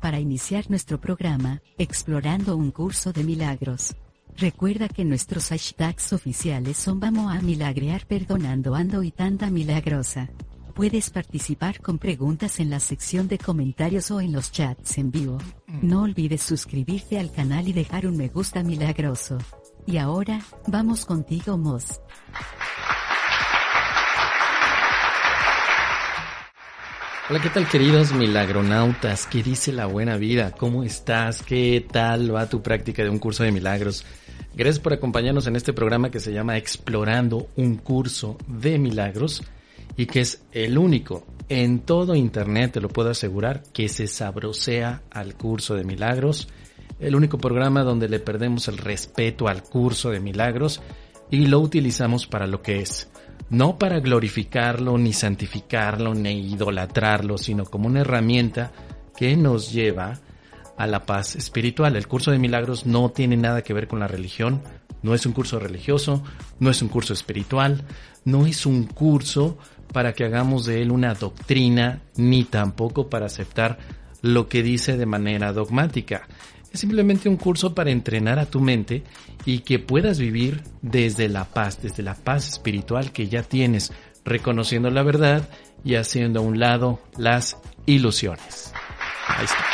Para iniciar nuestro programa, Explorando un curso de milagros. Recuerda que nuestros hashtags oficiales son Vamos a milagrear perdonando ando y tanda milagrosa. Puedes participar con preguntas en la sección de comentarios o en los chats en vivo. No olvides suscribirte al canal y dejar un me gusta milagroso. Y ahora, vamos contigo, Moss. Hola, ¿qué tal queridos milagronautas? ¿Qué dice la buena vida? ¿Cómo estás? ¿Qué tal va tu práctica de un curso de milagros? Gracias por acompañarnos en este programa que se llama Explorando un curso de milagros y que es el único en todo Internet, te lo puedo asegurar, que se sabrosea al curso de milagros el único programa donde le perdemos el respeto al curso de milagros y lo utilizamos para lo que es, no para glorificarlo, ni santificarlo, ni idolatrarlo, sino como una herramienta que nos lleva a la paz espiritual. El curso de milagros no tiene nada que ver con la religión, no es un curso religioso, no es un curso espiritual, no es un curso para que hagamos de él una doctrina, ni tampoco para aceptar lo que dice de manera dogmática. Es simplemente un curso para entrenar a tu mente y que puedas vivir desde la paz, desde la paz espiritual que ya tienes, reconociendo la verdad y haciendo a un lado las ilusiones. Ahí está.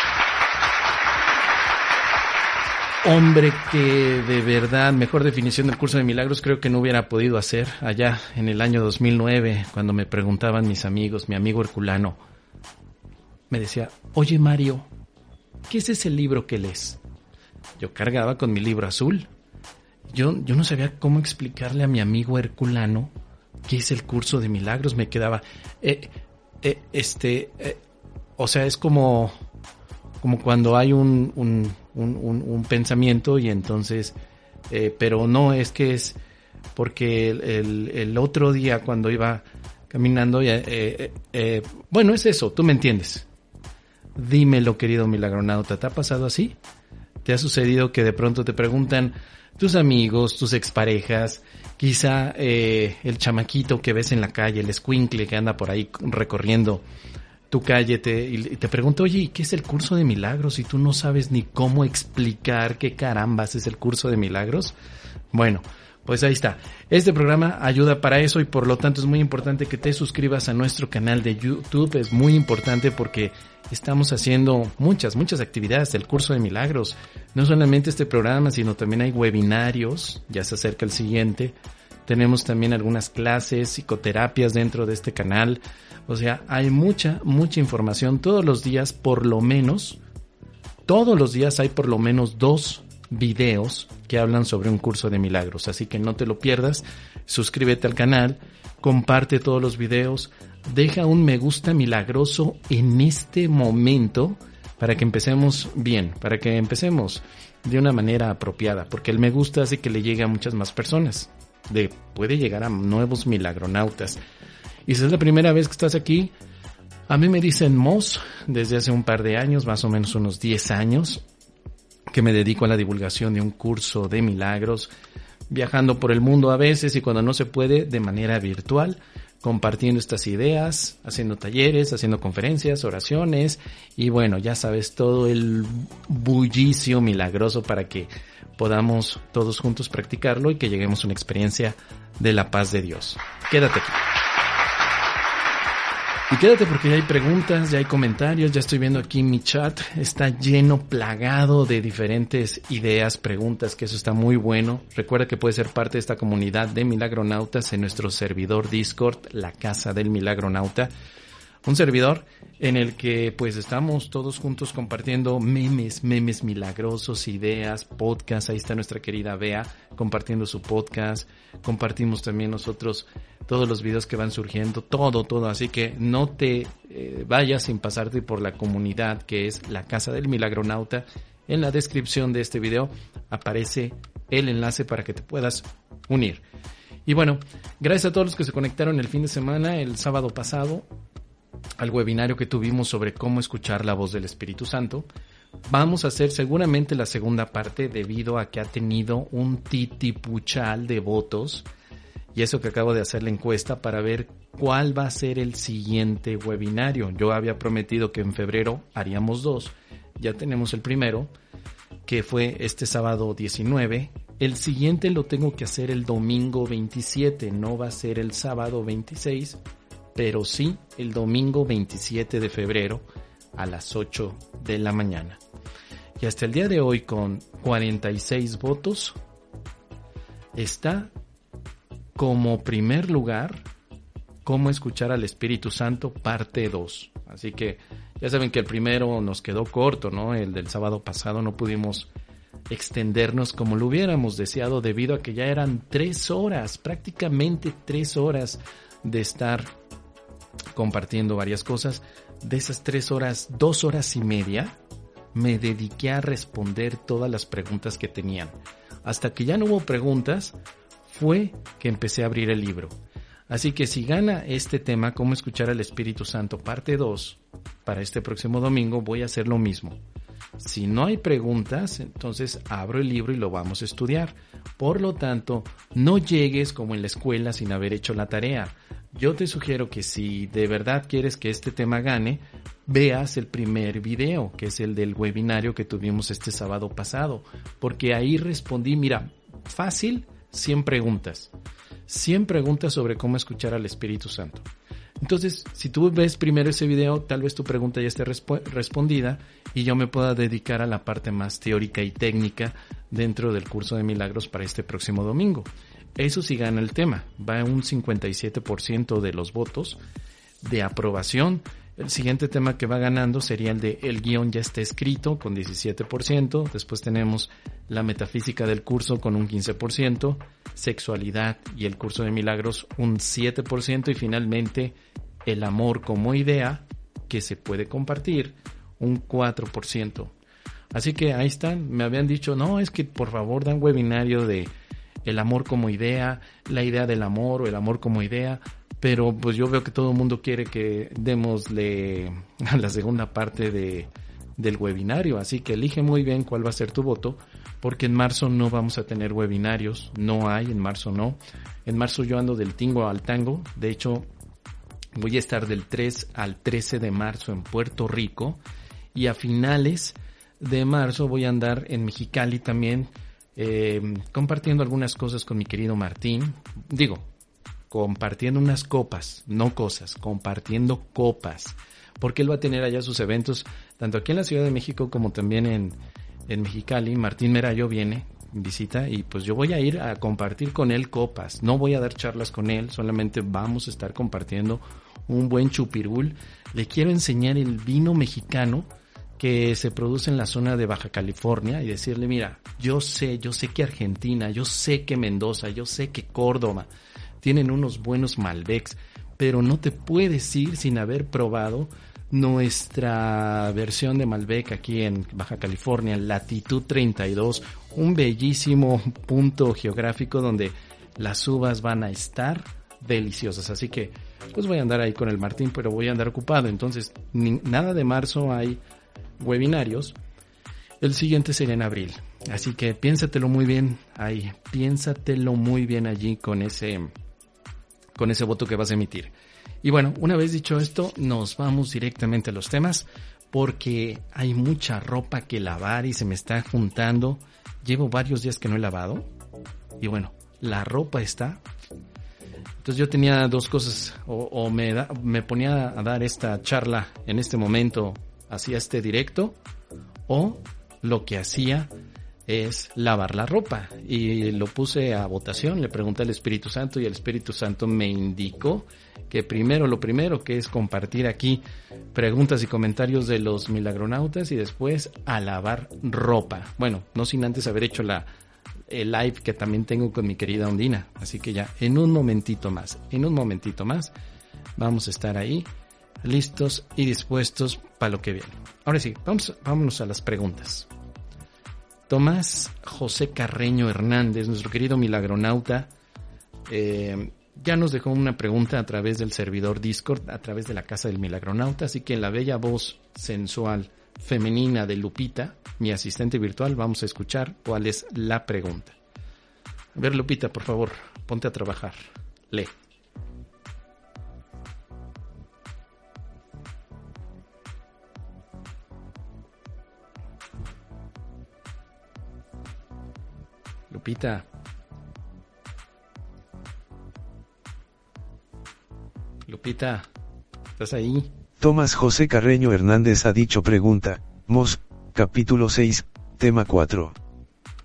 Hombre que de verdad, mejor definición del curso de milagros creo que no hubiera podido hacer allá en el año 2009, cuando me preguntaban mis amigos, mi amigo Herculano, me decía, oye Mario, ¿qué es ese libro que lees? Yo cargaba con mi libro azul. Yo, yo no sabía cómo explicarle a mi amigo Herculano qué es el curso de milagros. Me quedaba, eh, eh, este, eh, o sea, es como, como cuando hay un, un, un, pensamiento y entonces, pero no es que es porque el, el, otro día cuando iba caminando, bueno, es eso, tú me entiendes. Dímelo, querido milagronauta, ¿te ha pasado así? ¿Te ha sucedido que de pronto te preguntan tus amigos, tus exparejas, quizá eh, el chamaquito que ves en la calle, el escuincle que anda por ahí recorriendo tu calle te, y te pregunta, oye, ¿qué es el curso de milagros? Y tú no sabes ni cómo explicar qué carambas es el curso de milagros. Bueno, pues ahí está. Este programa ayuda para eso y por lo tanto es muy importante que te suscribas a nuestro canal de YouTube. Es muy importante porque estamos haciendo muchas, muchas actividades del curso de milagros. No solamente este programa, sino también hay webinarios. Ya se acerca el siguiente. Tenemos también algunas clases, psicoterapias dentro de este canal. O sea, hay mucha, mucha información todos los días, por lo menos. Todos los días hay por lo menos dos videos que hablan sobre un curso de milagros. Así que no te lo pierdas, suscríbete al canal, comparte todos los videos, deja un me gusta milagroso en este momento para que empecemos bien, para que empecemos de una manera apropiada, porque el me gusta hace que le llegue a muchas más personas, de, puede llegar a nuevos milagronautas. Y si es la primera vez que estás aquí, a mí me dicen Moss desde hace un par de años, más o menos unos 10 años, que me dedico a la divulgación de un curso de milagros, viajando por el mundo a veces y cuando no se puede de manera virtual, compartiendo estas ideas, haciendo talleres, haciendo conferencias, oraciones y bueno, ya sabes, todo el bullicio milagroso para que podamos todos juntos practicarlo y que lleguemos a una experiencia de la paz de Dios. Quédate aquí. Y quédate porque ya hay preguntas, ya hay comentarios, ya estoy viendo aquí mi chat, está lleno, plagado de diferentes ideas, preguntas, que eso está muy bueno. Recuerda que puedes ser parte de esta comunidad de milagronautas en nuestro servidor Discord, la casa del milagronauta. Un servidor en el que pues estamos todos juntos compartiendo memes, memes milagrosos, ideas, podcasts. Ahí está nuestra querida Bea compartiendo su podcast. Compartimos también nosotros todos los videos que van surgiendo, todo, todo. Así que no te eh, vayas sin pasarte por la comunidad que es la Casa del Milagronauta En la descripción de este video aparece el enlace para que te puedas unir. Y bueno, gracias a todos los que se conectaron el fin de semana, el sábado pasado, al webinario que tuvimos sobre cómo escuchar la voz del Espíritu Santo. Vamos a hacer seguramente la segunda parte debido a que ha tenido un titipuchal de votos y eso que acabo de hacer la encuesta para ver cuál va a ser el siguiente webinario. Yo había prometido que en febrero haríamos dos. Ya tenemos el primero, que fue este sábado 19. El siguiente lo tengo que hacer el domingo 27, no va a ser el sábado 26, pero sí el domingo 27 de febrero a las 8 de la mañana. Y hasta el día de hoy con 46 votos está como primer lugar cómo escuchar al Espíritu Santo parte 2. Así que ya saben que el primero nos quedó corto, ¿no? El del sábado pasado no pudimos extendernos como lo hubiéramos deseado debido a que ya eran tres horas, prácticamente tres horas de estar compartiendo varias cosas. De esas tres horas, dos horas y media, me dediqué a responder todas las preguntas que tenían. Hasta que ya no hubo preguntas, fue que empecé a abrir el libro. Así que si gana este tema, cómo escuchar al Espíritu Santo, parte 2, para este próximo domingo, voy a hacer lo mismo. Si no hay preguntas, entonces abro el libro y lo vamos a estudiar. Por lo tanto, no llegues como en la escuela sin haber hecho la tarea. Yo te sugiero que si de verdad quieres que este tema gane, veas el primer video, que es el del webinario que tuvimos este sábado pasado, porque ahí respondí, mira, fácil, 100 preguntas. 100 preguntas sobre cómo escuchar al Espíritu Santo. Entonces, si tú ves primero ese video, tal vez tu pregunta ya esté respondida y yo me pueda dedicar a la parte más teórica y técnica dentro del curso de milagros para este próximo domingo. Eso sí gana el tema, va un 57% de los votos de aprobación. El siguiente tema que va ganando sería el de el guion ya está escrito con 17%, después tenemos la metafísica del curso con un 15%, sexualidad y el curso de milagros un 7% y finalmente el amor como idea que se puede compartir un 4%. Así que ahí están, me habían dicho, no, es que por favor dan webinario de el amor como idea, la idea del amor o el amor como idea pero pues yo veo que todo el mundo quiere que démosle a la segunda parte de, del webinario, así que elige muy bien cuál va a ser tu voto, porque en marzo no vamos a tener webinarios, no hay, en marzo no. En marzo yo ando del tingo al tango, de hecho voy a estar del 3 al 13 de marzo en Puerto Rico y a finales de marzo voy a andar en Mexicali también eh, compartiendo algunas cosas con mi querido Martín. Digo, compartiendo unas copas, no cosas, compartiendo copas, porque él va a tener allá sus eventos, tanto aquí en la Ciudad de México como también en, en Mexicali. Martín Merayo viene, visita, y pues yo voy a ir a compartir con él copas. No voy a dar charlas con él, solamente vamos a estar compartiendo un buen chupirul. Le quiero enseñar el vino mexicano que se produce en la zona de Baja California y decirle, mira, yo sé, yo sé que Argentina, yo sé que Mendoza, yo sé que Córdoba, tienen unos buenos Malbecs, pero no te puedes ir sin haber probado nuestra versión de Malbec aquí en Baja California, latitud 32, un bellísimo punto geográfico donde las uvas van a estar deliciosas. Así que, pues voy a andar ahí con el Martín, pero voy a andar ocupado. Entonces, nada de marzo hay webinarios. El siguiente sería en abril. Así que piénsatelo muy bien ahí, piénsatelo muy bien allí con ese con ese voto que vas a emitir. Y bueno, una vez dicho esto, nos vamos directamente a los temas porque hay mucha ropa que lavar y se me está juntando. Llevo varios días que no he lavado y bueno, la ropa está. Entonces yo tenía dos cosas, o, me, me ponía a dar esta charla en este momento, hacía este directo, o lo que hacía es lavar la ropa. Y lo puse a votación, le pregunté al Espíritu Santo y el Espíritu Santo me indicó que primero lo primero que es compartir aquí preguntas y comentarios de los milagronautas y después a lavar ropa. Bueno, no sin antes haber hecho la el live que también tengo con mi querida Ondina. Así que ya en un momentito más, en un momentito más vamos a estar ahí listos y dispuestos para lo que viene. Ahora sí, vamos, vámonos a las preguntas. Tomás José Carreño Hernández, nuestro querido milagronauta, eh, ya nos dejó una pregunta a través del servidor Discord, a través de la casa del milagronauta, así que en la bella voz sensual femenina de Lupita, mi asistente virtual, vamos a escuchar cuál es la pregunta. A ver, Lupita, por favor, ponte a trabajar. Lee. Lupita. Lupita, ¿estás ahí? Tomás José Carreño Hernández ha dicho pregunta, Mos, capítulo 6, tema 4.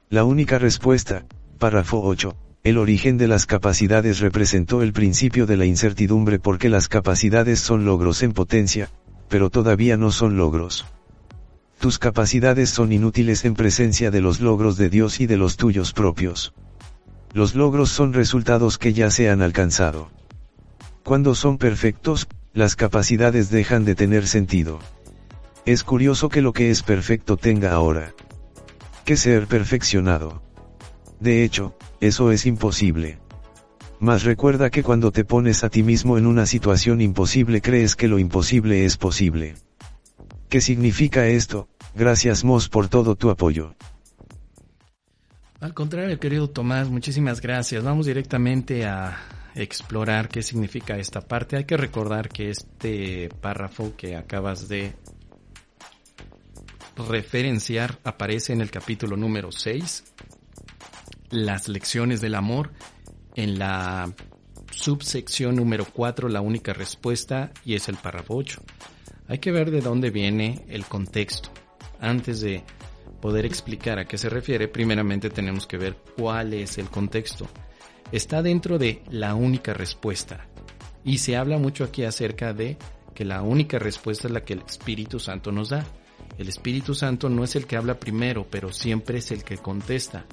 La única respuesta, párrafo 8, el origen de las capacidades representó el principio de la incertidumbre porque las capacidades son logros en potencia, pero todavía no son logros. Tus capacidades son inútiles en presencia de los logros de Dios y de los tuyos propios. Los logros son resultados que ya se han alcanzado. Cuando son perfectos, las capacidades dejan de tener sentido. Es curioso que lo que es perfecto tenga ahora que ser perfeccionado. De hecho, eso es imposible. Mas recuerda que cuando te pones a ti mismo en una situación imposible crees que lo imposible es posible. ¿Qué significa esto? Gracias Mos por todo tu apoyo. Al contrario, querido Tomás, muchísimas gracias. Vamos directamente a explorar qué significa esta parte. Hay que recordar que este párrafo que acabas de referenciar aparece en el capítulo número 6, las lecciones del amor, en la subsección número 4, la única respuesta, y es el párrafo 8. Hay que ver de dónde viene el contexto. Antes de poder explicar a qué se refiere, primeramente tenemos que ver cuál es el contexto está dentro de la única respuesta. Y se habla mucho aquí acerca de que la única respuesta es la que el Espíritu Santo nos da. El Espíritu Santo no es el que habla primero, pero siempre es el que contesta.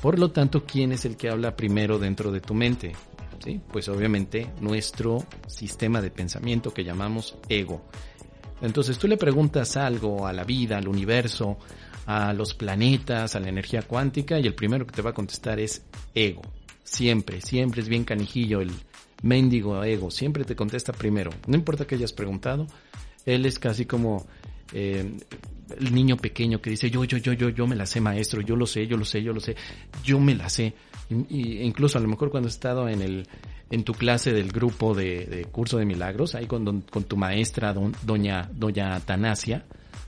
Por lo tanto, ¿quién es el que habla primero dentro de tu mente? ¿Sí? Pues obviamente nuestro sistema de pensamiento que llamamos ego. Entonces tú le preguntas algo a la vida, al universo, a los planetas, a la energía cuántica y el primero que te va a contestar es ego. Siempre, siempre es bien canijillo el mendigo ego, siempre te contesta primero. No importa que hayas preguntado, él es casi como eh, el niño pequeño que dice yo, yo, yo, yo, yo me la sé maestro, yo lo sé, yo lo sé, yo lo sé, yo me la sé. Y, incluso a lo mejor cuando has estado en el en tu clase del grupo de, curso de milagros, ahí con, con tu maestra doña, doña Atanasia,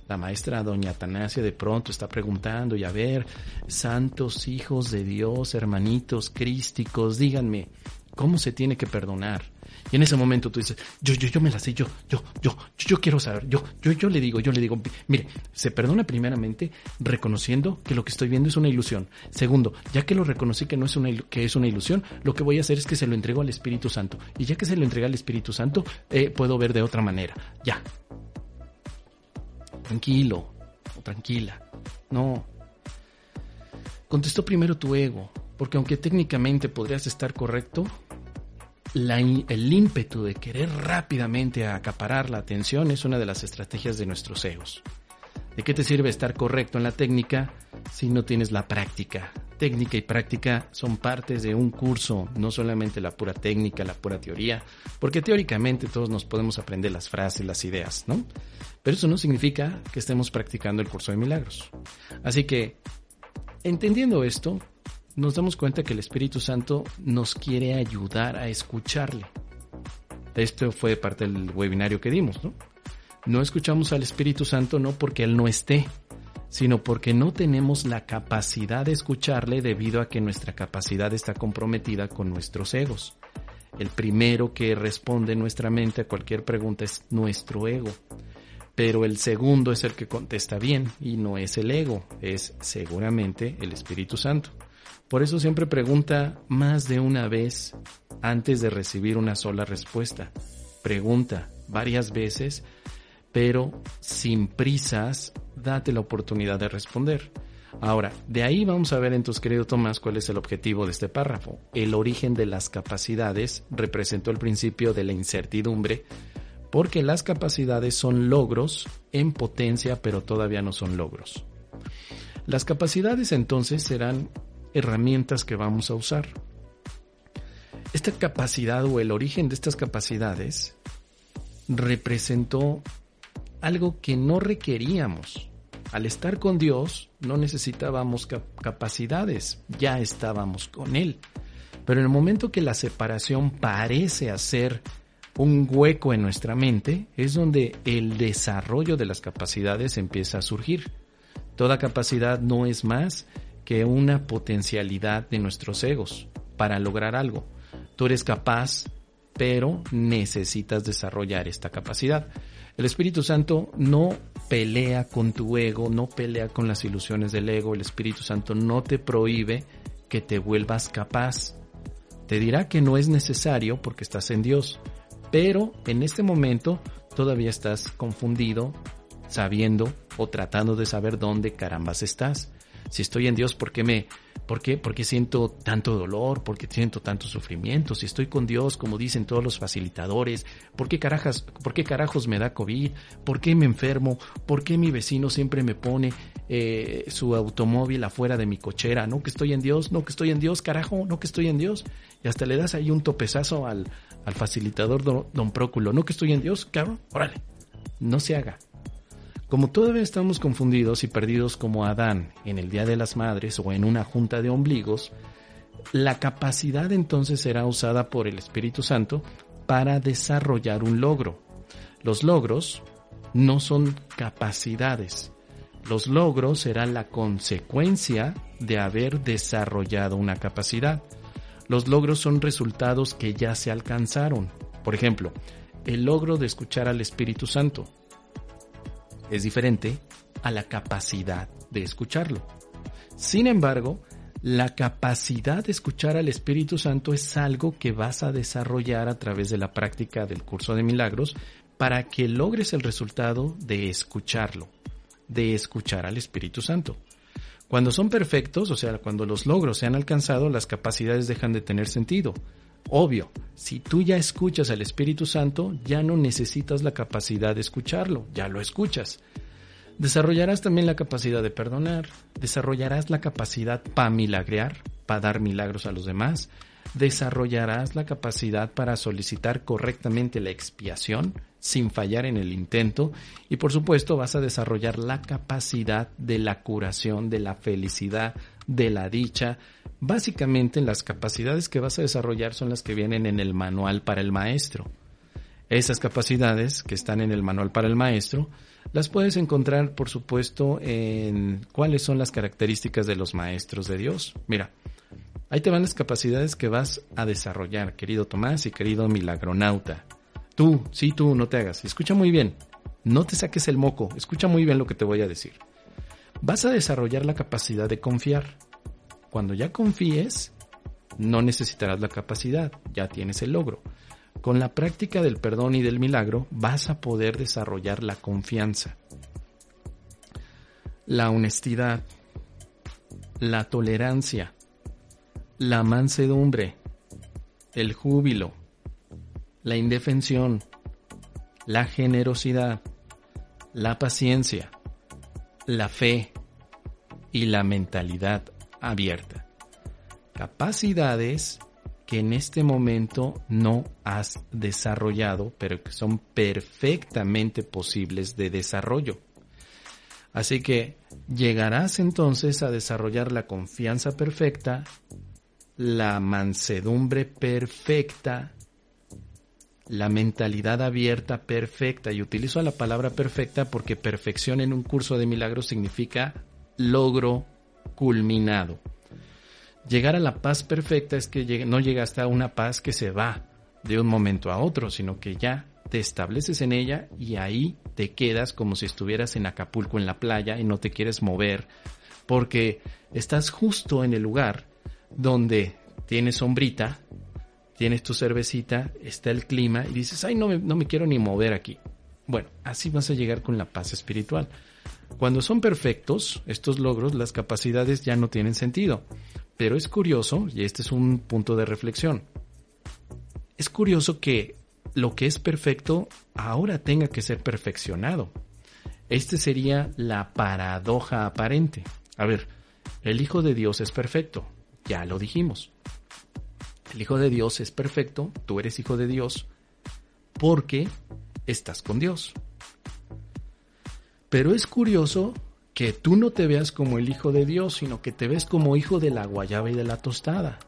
la maestra doña Atanasia de pronto está preguntando y a ver, santos hijos de Dios, hermanitos crísticos, díganme, ¿cómo se tiene que perdonar? Y en ese momento tú dices, yo, yo, yo me la sé, yo, yo, yo, yo, quiero saber, yo, yo, yo le digo, yo le digo, mire, se perdona primeramente reconociendo que lo que estoy viendo es una ilusión. Segundo, ya que lo reconocí que no es una, que es una ilusión, lo que voy a hacer es que se lo entrego al Espíritu Santo. Y ya que se lo entrega al Espíritu Santo, eh, puedo ver de otra manera. Ya, tranquilo tranquila. No. Contestó primero tu ego, porque aunque técnicamente podrías estar correcto, el ímpetu de querer rápidamente acaparar la atención es una de las estrategias de nuestros egos. ¿De qué te sirve estar correcto en la técnica si no tienes la práctica? Técnica y práctica son partes de un curso, no solamente la pura técnica, la pura teoría, porque teóricamente todos nos podemos aprender las frases, las ideas, ¿no? Pero eso no significa que estemos practicando el curso de milagros. Así que, entendiendo esto, nos damos cuenta que el Espíritu Santo nos quiere ayudar a escucharle. Esto fue parte del webinario que dimos, ¿no? No escuchamos al Espíritu Santo no porque Él no esté, sino porque no tenemos la capacidad de escucharle debido a que nuestra capacidad está comprometida con nuestros egos. El primero que responde nuestra mente a cualquier pregunta es nuestro ego. Pero el segundo es el que contesta bien y no es el ego, es seguramente el Espíritu Santo. Por eso siempre pregunta más de una vez antes de recibir una sola respuesta. Pregunta varias veces pero sin prisas, date la oportunidad de responder. Ahora, de ahí vamos a ver en tus querido Tomás cuál es el objetivo de este párrafo. El origen de las capacidades representó el principio de la incertidumbre, porque las capacidades son logros en potencia, pero todavía no son logros. Las capacidades entonces serán herramientas que vamos a usar. Esta capacidad o el origen de estas capacidades representó algo que no requeríamos. Al estar con Dios no necesitábamos capacidades, ya estábamos con Él. Pero en el momento que la separación parece hacer un hueco en nuestra mente, es donde el desarrollo de las capacidades empieza a surgir. Toda capacidad no es más que una potencialidad de nuestros egos para lograr algo. Tú eres capaz, pero necesitas desarrollar esta capacidad. El Espíritu Santo no pelea con tu ego, no pelea con las ilusiones del ego. El Espíritu Santo no te prohíbe que te vuelvas capaz. Te dirá que no es necesario porque estás en Dios, pero en este momento todavía estás confundido, sabiendo o tratando de saber dónde carambas estás. Si estoy en Dios, ¿por qué me, por qué, por qué siento tanto dolor? ¿Por qué siento tanto sufrimiento? Si estoy con Dios, como dicen todos los facilitadores, ¿por qué carajas, por qué carajos me da COVID? ¿Por qué me enfermo? ¿Por qué mi vecino siempre me pone eh, su automóvil afuera de mi cochera? No que estoy en Dios, no que estoy en Dios, carajo, no que estoy en Dios. Y hasta le das ahí un topezazo al, al facilitador don, don Próculo, no que estoy en Dios, cabrón, órale, no se haga. Como todavía estamos confundidos y perdidos como Adán en el Día de las Madres o en una junta de ombligos, la capacidad entonces será usada por el Espíritu Santo para desarrollar un logro. Los logros no son capacidades. Los logros serán la consecuencia de haber desarrollado una capacidad. Los logros son resultados que ya se alcanzaron. Por ejemplo, el logro de escuchar al Espíritu Santo es diferente a la capacidad de escucharlo. Sin embargo, la capacidad de escuchar al Espíritu Santo es algo que vas a desarrollar a través de la práctica del curso de milagros para que logres el resultado de escucharlo, de escuchar al Espíritu Santo. Cuando son perfectos, o sea, cuando los logros se han alcanzado, las capacidades dejan de tener sentido. Obvio, si tú ya escuchas al Espíritu Santo, ya no necesitas la capacidad de escucharlo, ya lo escuchas. Desarrollarás también la capacidad de perdonar, desarrollarás la capacidad para milagrear, para dar milagros a los demás, desarrollarás la capacidad para solicitar correctamente la expiación sin fallar en el intento y por supuesto vas a desarrollar la capacidad de la curación, de la felicidad, de la dicha, Básicamente las capacidades que vas a desarrollar son las que vienen en el manual para el maestro. Esas capacidades que están en el manual para el maestro las puedes encontrar, por supuesto, en cuáles son las características de los maestros de Dios. Mira, ahí te van las capacidades que vas a desarrollar, querido Tomás y querido milagronauta. Tú, sí, tú, no te hagas. Escucha muy bien. No te saques el moco. Escucha muy bien lo que te voy a decir. Vas a desarrollar la capacidad de confiar. Cuando ya confíes, no necesitarás la capacidad, ya tienes el logro. Con la práctica del perdón y del milagro vas a poder desarrollar la confianza, la honestidad, la tolerancia, la mansedumbre, el júbilo, la indefensión, la generosidad, la paciencia, la fe y la mentalidad abierta. Capacidades que en este momento no has desarrollado, pero que son perfectamente posibles de desarrollo. Así que llegarás entonces a desarrollar la confianza perfecta, la mansedumbre perfecta, la mentalidad abierta perfecta. Y utilizo la palabra perfecta porque perfección en un curso de milagros significa logro culminado. Llegar a la paz perfecta es que no llegaste a una paz que se va de un momento a otro, sino que ya te estableces en ella y ahí te quedas como si estuvieras en Acapulco en la playa y no te quieres mover porque estás justo en el lugar donde tienes sombrita, tienes tu cervecita, está el clima y dices, ay, no me, no me quiero ni mover aquí. Bueno, así vas a llegar con la paz espiritual. Cuando son perfectos, estos logros, las capacidades ya no tienen sentido. Pero es curioso, y este es un punto de reflexión, es curioso que lo que es perfecto ahora tenga que ser perfeccionado. Este sería la paradoja aparente. A ver, el Hijo de Dios es perfecto, ya lo dijimos. El Hijo de Dios es perfecto, tú eres Hijo de Dios, porque estás con Dios. Pero es curioso que tú no te veas como el Hijo de Dios, sino que te ves como hijo de la guayaba y de la tostada.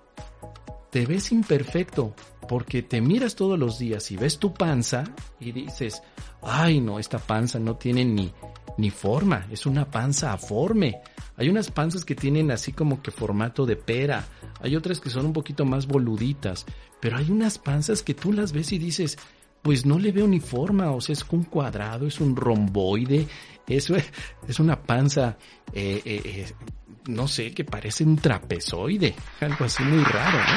Te ves imperfecto, porque te miras todos los días y ves tu panza y dices, ay no, esta panza no tiene ni, ni forma, es una panza aforme. Hay unas panzas que tienen así como que formato de pera, hay otras que son un poquito más boluditas, pero hay unas panzas que tú las ves y dices, pues no le veo ni forma, o sea, es un cuadrado, es un romboide, eso es, una panza, eh, eh, eh, no sé, que parece un trapezoide, algo así muy raro, ¿no?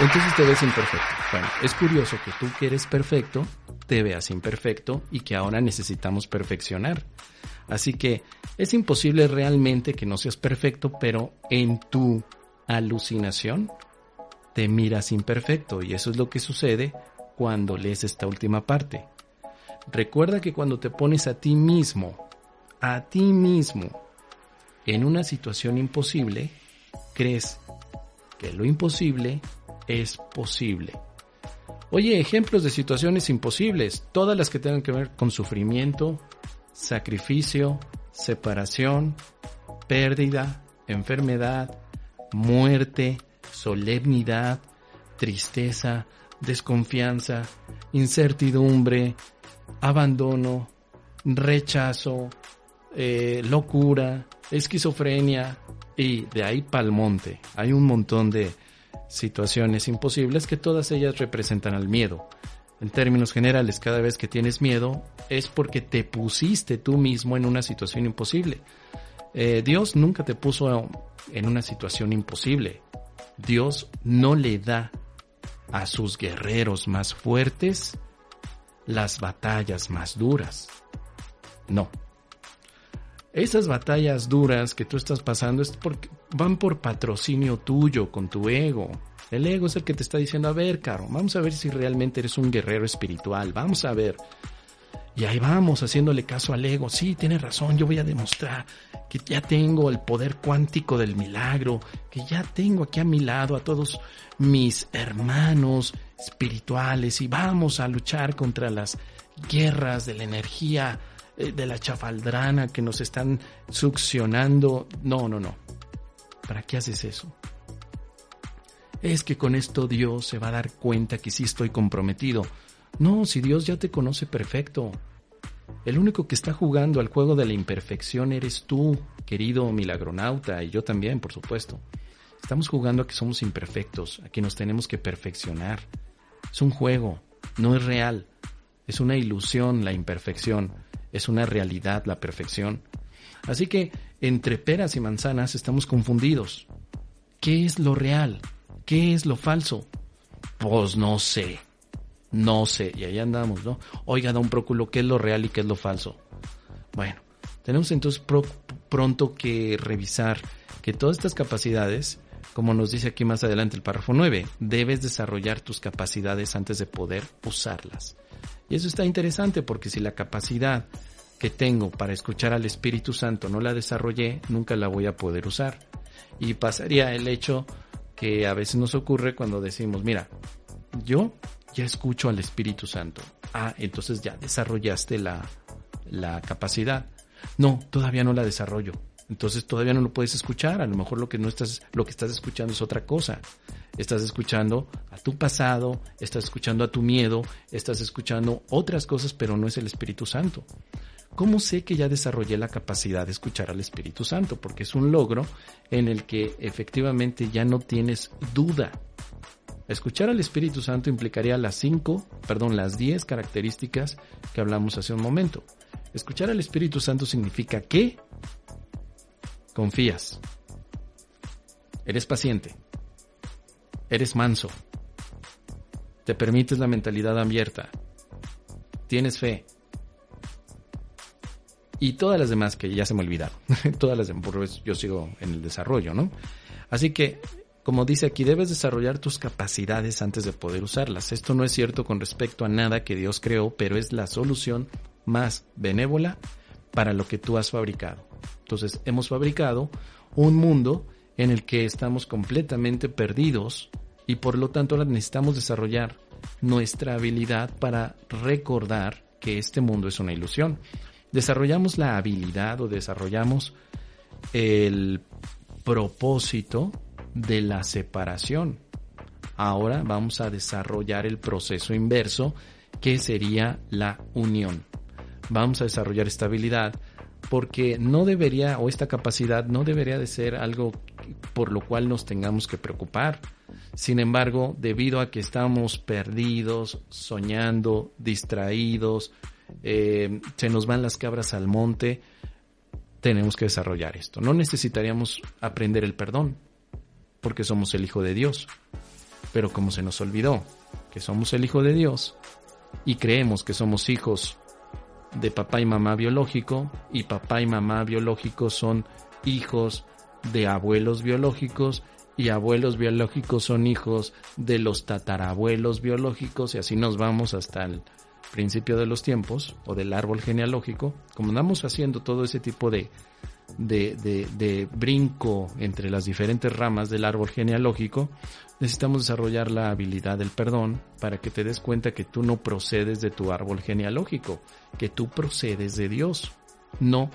Entonces te ves imperfecto. Bueno, es curioso que tú que eres perfecto, te veas imperfecto y que ahora necesitamos perfeccionar. Así que es imposible realmente que no seas perfecto, pero en tu alucinación te miras imperfecto y eso es lo que sucede cuando lees esta última parte. Recuerda que cuando te pones a ti mismo, a ti mismo, en una situación imposible, crees que lo imposible es posible. Oye, ejemplos de situaciones imposibles, todas las que tengan que ver con sufrimiento, sacrificio, separación, pérdida, enfermedad, muerte, solemnidad, tristeza, desconfianza, incertidumbre, abandono, rechazo, eh, locura, esquizofrenia y de ahí pa'l monte. Hay un montón de, situaciones imposibles que todas ellas representan al miedo. En términos generales, cada vez que tienes miedo es porque te pusiste tú mismo en una situación imposible. Eh, Dios nunca te puso en una situación imposible. Dios no le da a sus guerreros más fuertes las batallas más duras. No. Esas batallas duras que tú estás pasando es van por patrocinio tuyo con tu ego. El ego es el que te está diciendo, a ver, Caro, vamos a ver si realmente eres un guerrero espiritual, vamos a ver. Y ahí vamos haciéndole caso al ego. Sí, tienes razón, yo voy a demostrar que ya tengo el poder cuántico del milagro, que ya tengo aquí a mi lado a todos mis hermanos espirituales y vamos a luchar contra las guerras de la energía eh, de la chafaldrana que nos están succionando. No, no, no. ¿Para qué haces eso? Es que con esto Dios se va a dar cuenta que sí estoy comprometido. No, si Dios ya te conoce perfecto. El único que está jugando al juego de la imperfección eres tú, querido milagronauta, y yo también, por supuesto. Estamos jugando a que somos imperfectos, a que nos tenemos que perfeccionar. Es un juego, no es real. Es una ilusión la imperfección es una realidad la perfección. Así que entre peras y manzanas estamos confundidos. ¿Qué es lo real? ¿Qué es lo falso? Pues no sé. No sé. Y ahí andamos, ¿no? Oiga, don Próculo, ¿qué es lo real y qué es lo falso? Bueno, tenemos entonces pronto que revisar que todas estas capacidades, como nos dice aquí más adelante el párrafo 9, debes desarrollar tus capacidades antes de poder usarlas. Y eso está interesante porque si la capacidad que tengo para escuchar al Espíritu Santo no la desarrollé, nunca la voy a poder usar. Y pasaría el hecho que a veces nos ocurre cuando decimos, mira, yo ya escucho al Espíritu Santo. Ah, entonces ya desarrollaste la, la capacidad. No, todavía no la desarrollo. Entonces todavía no lo puedes escuchar. A lo mejor lo que no estás, lo que estás escuchando es otra cosa. Estás escuchando a tu pasado, estás escuchando a tu miedo, estás escuchando otras cosas, pero no es el Espíritu Santo. ¿Cómo sé que ya desarrollé la capacidad de escuchar al Espíritu Santo? Porque es un logro en el que efectivamente ya no tienes duda. Escuchar al Espíritu Santo implicaría las cinco, perdón, las diez características que hablamos hace un momento. Escuchar al Espíritu Santo significa que confías, eres paciente, Eres manso. Te permites la mentalidad abierta. Tienes fe. Y todas las demás que ya se me olvidaron. todas las demás, yo sigo en el desarrollo, ¿no? Así que, como dice aquí, debes desarrollar tus capacidades antes de poder usarlas. Esto no es cierto con respecto a nada que Dios creó, pero es la solución más benévola para lo que tú has fabricado. Entonces hemos fabricado un mundo en el que estamos completamente perdidos y por lo tanto necesitamos desarrollar nuestra habilidad para recordar que este mundo es una ilusión. Desarrollamos la habilidad o desarrollamos el propósito de la separación. Ahora vamos a desarrollar el proceso inverso que sería la unión. Vamos a desarrollar esta habilidad porque no debería, o esta capacidad no debería de ser algo por lo cual nos tengamos que preocupar. Sin embargo, debido a que estamos perdidos, soñando, distraídos, eh, se nos van las cabras al monte, tenemos que desarrollar esto. No necesitaríamos aprender el perdón, porque somos el Hijo de Dios. Pero como se nos olvidó que somos el Hijo de Dios y creemos que somos hijos de papá y mamá biológico y papá y mamá biológico son hijos de abuelos biológicos y abuelos biológicos son hijos de los tatarabuelos biológicos y así nos vamos hasta el principio de los tiempos o del árbol genealógico, como andamos haciendo todo ese tipo de, de, brinco entre las diferentes ramas del árbol genealógico, necesitamos desarrollar la habilidad del perdón para que te des cuenta que tú no procedes de tu árbol genealógico, que tú procedes de Dios, no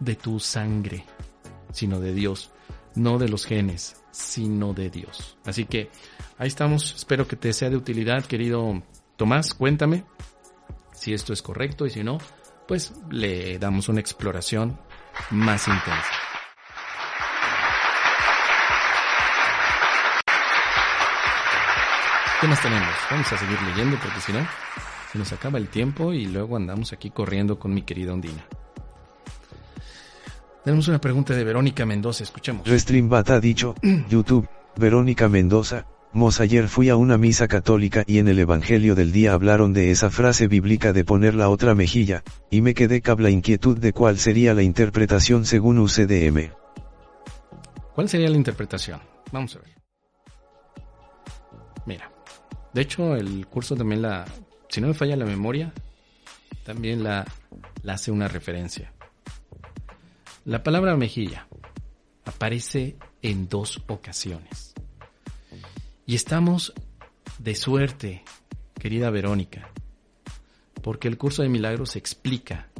de tu sangre, sino de Dios, no de los genes, sino de Dios. Así que ahí estamos, espero que te sea de utilidad, querido Tomás, cuéntame si esto es correcto y si no, pues le damos una exploración más intensa. ¿Qué más tenemos? Vamos a seguir leyendo porque si no, se nos acaba el tiempo y luego andamos aquí corriendo con mi querida Ondina. Tenemos una pregunta de Verónica Mendoza, escuchemos. Ha dicho, YouTube, Verónica Mendoza, Mos ayer fui a una misa católica y en el Evangelio del día hablaron de esa frase bíblica de poner la otra mejilla, y me quedé con la inquietud de cuál sería la interpretación según UCDM. ¿Cuál sería la interpretación? Vamos a ver. Mira, de hecho el curso también la, si no me falla la memoria, también la, la hace una referencia. La palabra mejilla aparece en dos ocasiones. Y estamos de suerte, querida Verónica, porque el curso de milagros explica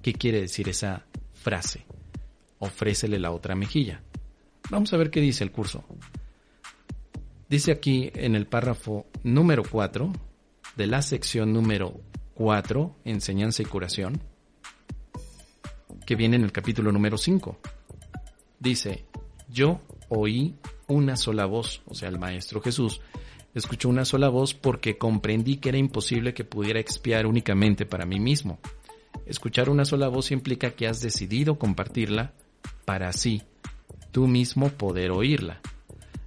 qué quiere decir esa frase. Ofrécele la otra mejilla. Vamos a ver qué dice el curso. Dice aquí en el párrafo número 4 de la sección número 4, enseñanza y curación, que viene en el capítulo número 5. Dice, yo oí una sola voz, o sea, el Maestro Jesús, escuchó una sola voz porque comprendí que era imposible que pudiera expiar únicamente para mí mismo. Escuchar una sola voz implica que has decidido compartirla para así, tú mismo poder oírla.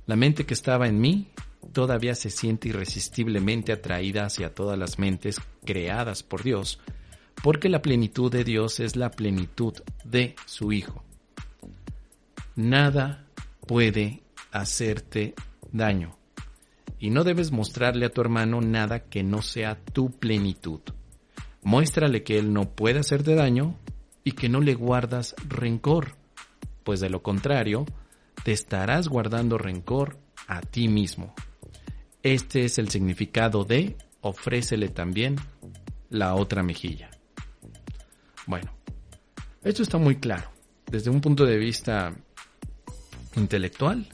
La mente que estaba en mí todavía se siente irresistiblemente atraída hacia todas las mentes creadas por Dios, porque la plenitud de Dios es la plenitud de su Hijo. Nada puede hacerte daño. Y no debes mostrarle a tu hermano nada que no sea tu plenitud. Muéstrale que él no puede hacerte daño y que no le guardas rencor, pues de lo contrario, te estarás guardando rencor a ti mismo. Este es el significado de ofrécele también la otra mejilla. Bueno, esto está muy claro. Desde un punto de vista intelectual,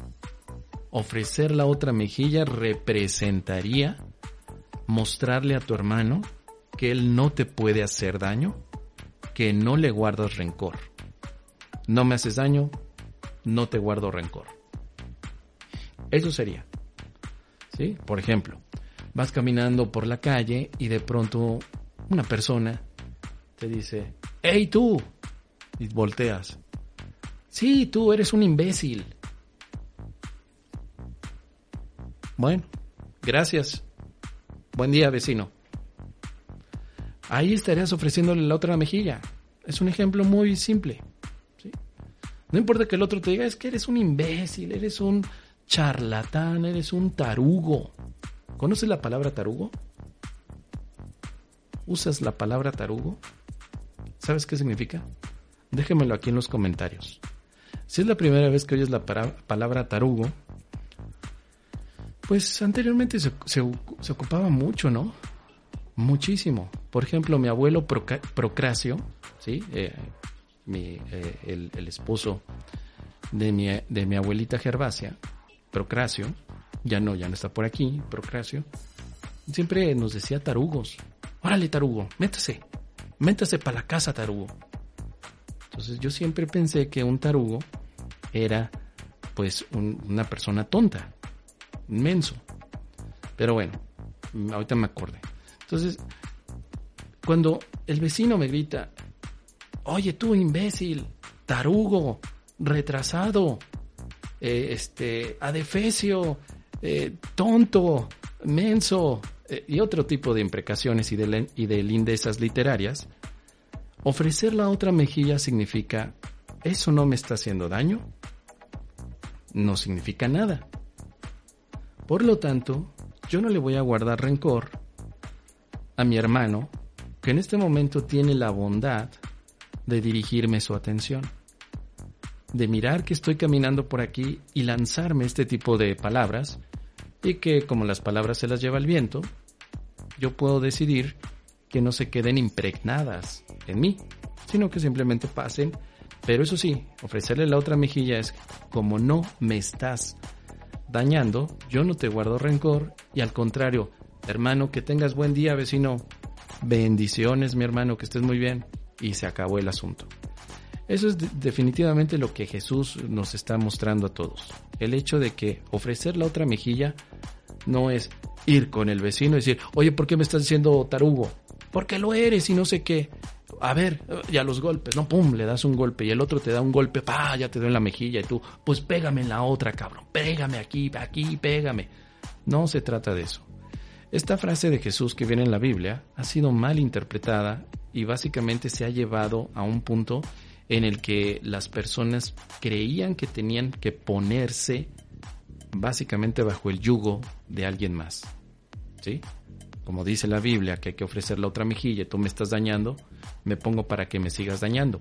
ofrecer la otra mejilla representaría mostrarle a tu hermano que él no te puede hacer daño, que no le guardas rencor. No me haces daño, no te guardo rencor. Eso sería. ¿Sí? Por ejemplo, vas caminando por la calle y de pronto una persona te dice, ¡Hey tú! Y volteas. Sí, tú eres un imbécil. Bueno, gracias. Buen día, vecino. Ahí estarías ofreciéndole la otra mejilla. Es un ejemplo muy simple. No importa que el otro te diga, es que eres un imbécil, eres un charlatán, eres un tarugo. ¿Conoces la palabra tarugo? ¿Usas la palabra tarugo? ¿Sabes qué significa? Déjenmelo aquí en los comentarios. Si es la primera vez que oyes la palabra tarugo, pues anteriormente se, ocupaba mucho, ¿no? Muchísimo. Por ejemplo, mi abuelo Procracio, ¿sí? Eh, eh, el, esposo de mi, mi abuelita Gervasia, Procracio, ya no, ya no está por aquí, Procracio, siempre nos decía tarugos. Órale, tarugo, métase, métase para la casa, tarugo. Entonces yo siempre pensé que un tarugo era pues una persona tonta, inmenso. Pero bueno, ahorita me acordé. Entonces, cuando el vecino me grita, oye tú imbécil, tarugo, retrasado, eh, este, adefesio, eh, tonto, menso, eh, y otro tipo de imprecaciones y de lindezas literarias, Ofrecer la otra mejilla significa, ¿eso no me está haciendo daño? No significa nada. Por lo tanto, yo no le voy a guardar rencor a mi hermano que en este momento tiene la bondad de dirigirme su atención, de mirar que estoy caminando por aquí y lanzarme este tipo de palabras y que como las palabras se las lleva el viento, yo puedo decidir que no se queden impregnadas en mí, sino que simplemente pasen. Pero eso sí, ofrecerle la otra mejilla es como no me estás dañando, yo no te guardo rencor y al contrario, hermano, que tengas buen día, vecino. Bendiciones, mi hermano, que estés muy bien. Y se acabó el asunto. Eso es definitivamente lo que Jesús nos está mostrando a todos. El hecho de que ofrecer la otra mejilla no es ir con el vecino y decir, oye, ¿por qué me estás diciendo tarugo? porque lo eres y no sé qué. A ver, ya los golpes, no, pum, le das un golpe y el otro te da un golpe, pa, ya te doy en la mejilla y tú, pues pégame en la otra, cabrón, pégame aquí, aquí, pégame. No se trata de eso. Esta frase de Jesús que viene en la Biblia ha sido mal interpretada y básicamente se ha llevado a un punto en el que las personas creían que tenían que ponerse básicamente bajo el yugo de alguien más. ¿Sí? Como dice la Biblia, que hay que ofrecer la otra mejilla tú me estás dañando, me pongo para que me sigas dañando.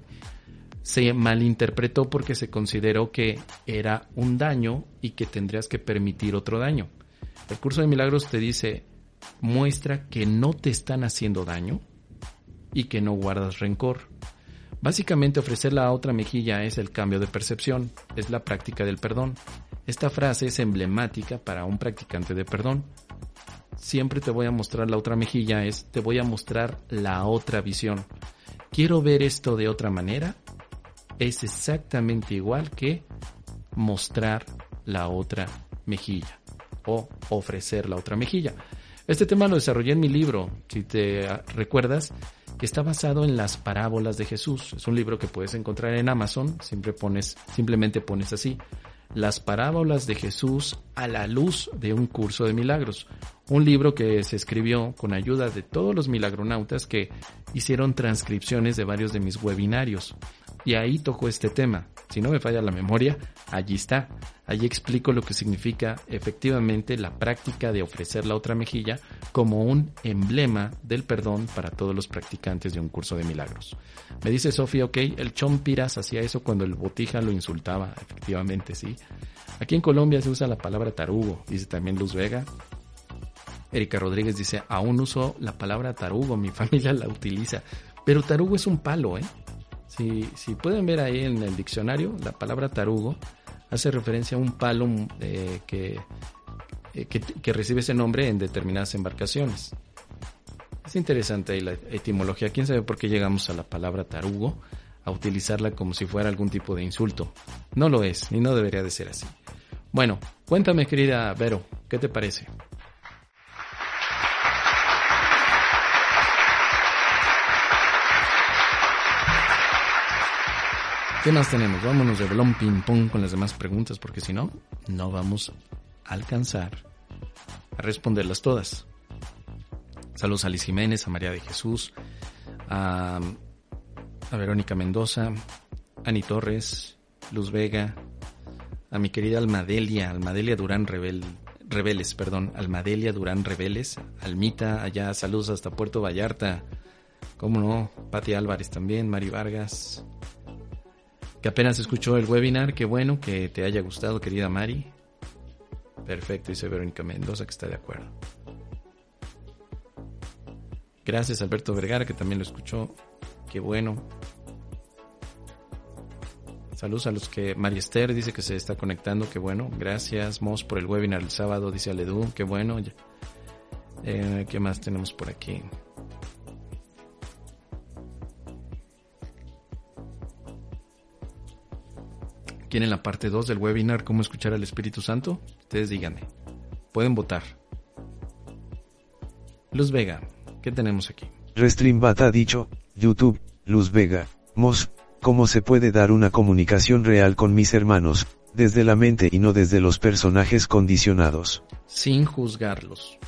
Se malinterpretó porque se consideró que era un daño y que tendrías que permitir otro daño. El curso de milagros te dice, muestra que no te están haciendo daño y que no guardas rencor. Básicamente ofrecer la otra mejilla es el cambio de percepción, es la práctica del perdón. Esta frase es emblemática para un practicante de perdón siempre te voy a mostrar la otra mejilla, es te voy a mostrar la otra visión. Quiero ver esto de otra manera. Es exactamente igual que mostrar la otra mejilla o ofrecer la otra mejilla. Este tema lo desarrollé en mi libro, si te recuerdas, que está basado en las parábolas de Jesús. Es un libro que puedes encontrar en Amazon, siempre pones, simplemente pones así, las parábolas de Jesús a la luz de un curso de milagros, un libro que se escribió con ayuda de todos los milagronautas que hicieron transcripciones de varios de mis webinarios. Y ahí tocó este tema. Si no me falla la memoria, allí está. Allí explico lo que significa efectivamente la práctica de ofrecer la otra mejilla como un emblema del perdón para todos los practicantes de un curso de milagros. Me dice Sofía, ok, el chompiras hacía eso cuando el botija lo insultaba, efectivamente, sí. Aquí en Colombia se usa la palabra tarugo, dice también Luz Vega. Erika Rodríguez dice, aún uso la palabra tarugo, mi familia la utiliza. Pero tarugo es un palo, ¿eh? Si, si pueden ver ahí en el diccionario, la palabra tarugo hace referencia a un palo eh, que, eh, que, que, recibe ese nombre en determinadas embarcaciones. Es interesante ahí la etimología. ¿Quién sabe por qué llegamos a la palabra tarugo? A utilizarla como si fuera algún tipo de insulto. No lo es, ni no debería de ser así. Bueno, cuéntame querida Vero, ¿qué te parece? ¿Qué más tenemos? Vámonos de blom ping pong con las demás preguntas porque si no, no vamos a alcanzar a responderlas todas. Saludos a Liz Jiménez, a María de Jesús, a, Verónica Mendoza, a Ani Torres, Luz Vega, a mi querida Almadelia, Almadelia Durán Rebel, Rebeles, perdón, Almadelia Durán Rebeles, Almita, allá, saludos hasta Puerto Vallarta, cómo no, Pati Álvarez también, Mari Vargas, que apenas escuchó el webinar, qué bueno que te haya gustado, querida Mari. Perfecto, dice Verónica Mendoza que está de acuerdo. Gracias Alberto Vergara que también lo escuchó. Qué bueno. Saludos a los que María Esther dice que se está conectando, qué bueno. Gracias Mos por el webinar el sábado, dice Aledú, qué bueno. Eh, ¿Qué más tenemos por aquí? ¿Quieren la parte 2 del webinar Cómo escuchar al Espíritu Santo? Ustedes díganme. Pueden votar. Luz Vega, ¿qué tenemos aquí? Restreambat ha dicho, YouTube, Luz Vega, Mos, ¿cómo se puede dar una comunicación real con mis hermanos, desde la mente y no desde los personajes condicionados? Sin juzgarlos.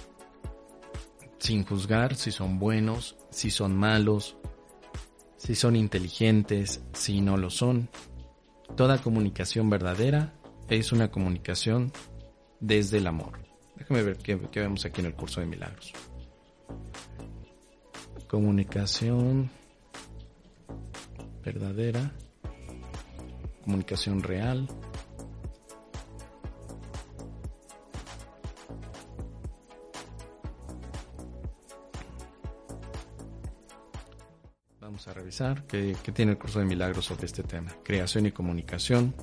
Sin juzgar si son buenos, si son malos, si son inteligentes, si no lo son. Toda comunicación verdadera es una comunicación desde el amor. Déjame ver qué, vemos aquí en el curso de milagros. Comunicación verdadera, comunicación real. A revisar qué, qué tiene el curso de milagros sobre este tema. Creación y comunicación.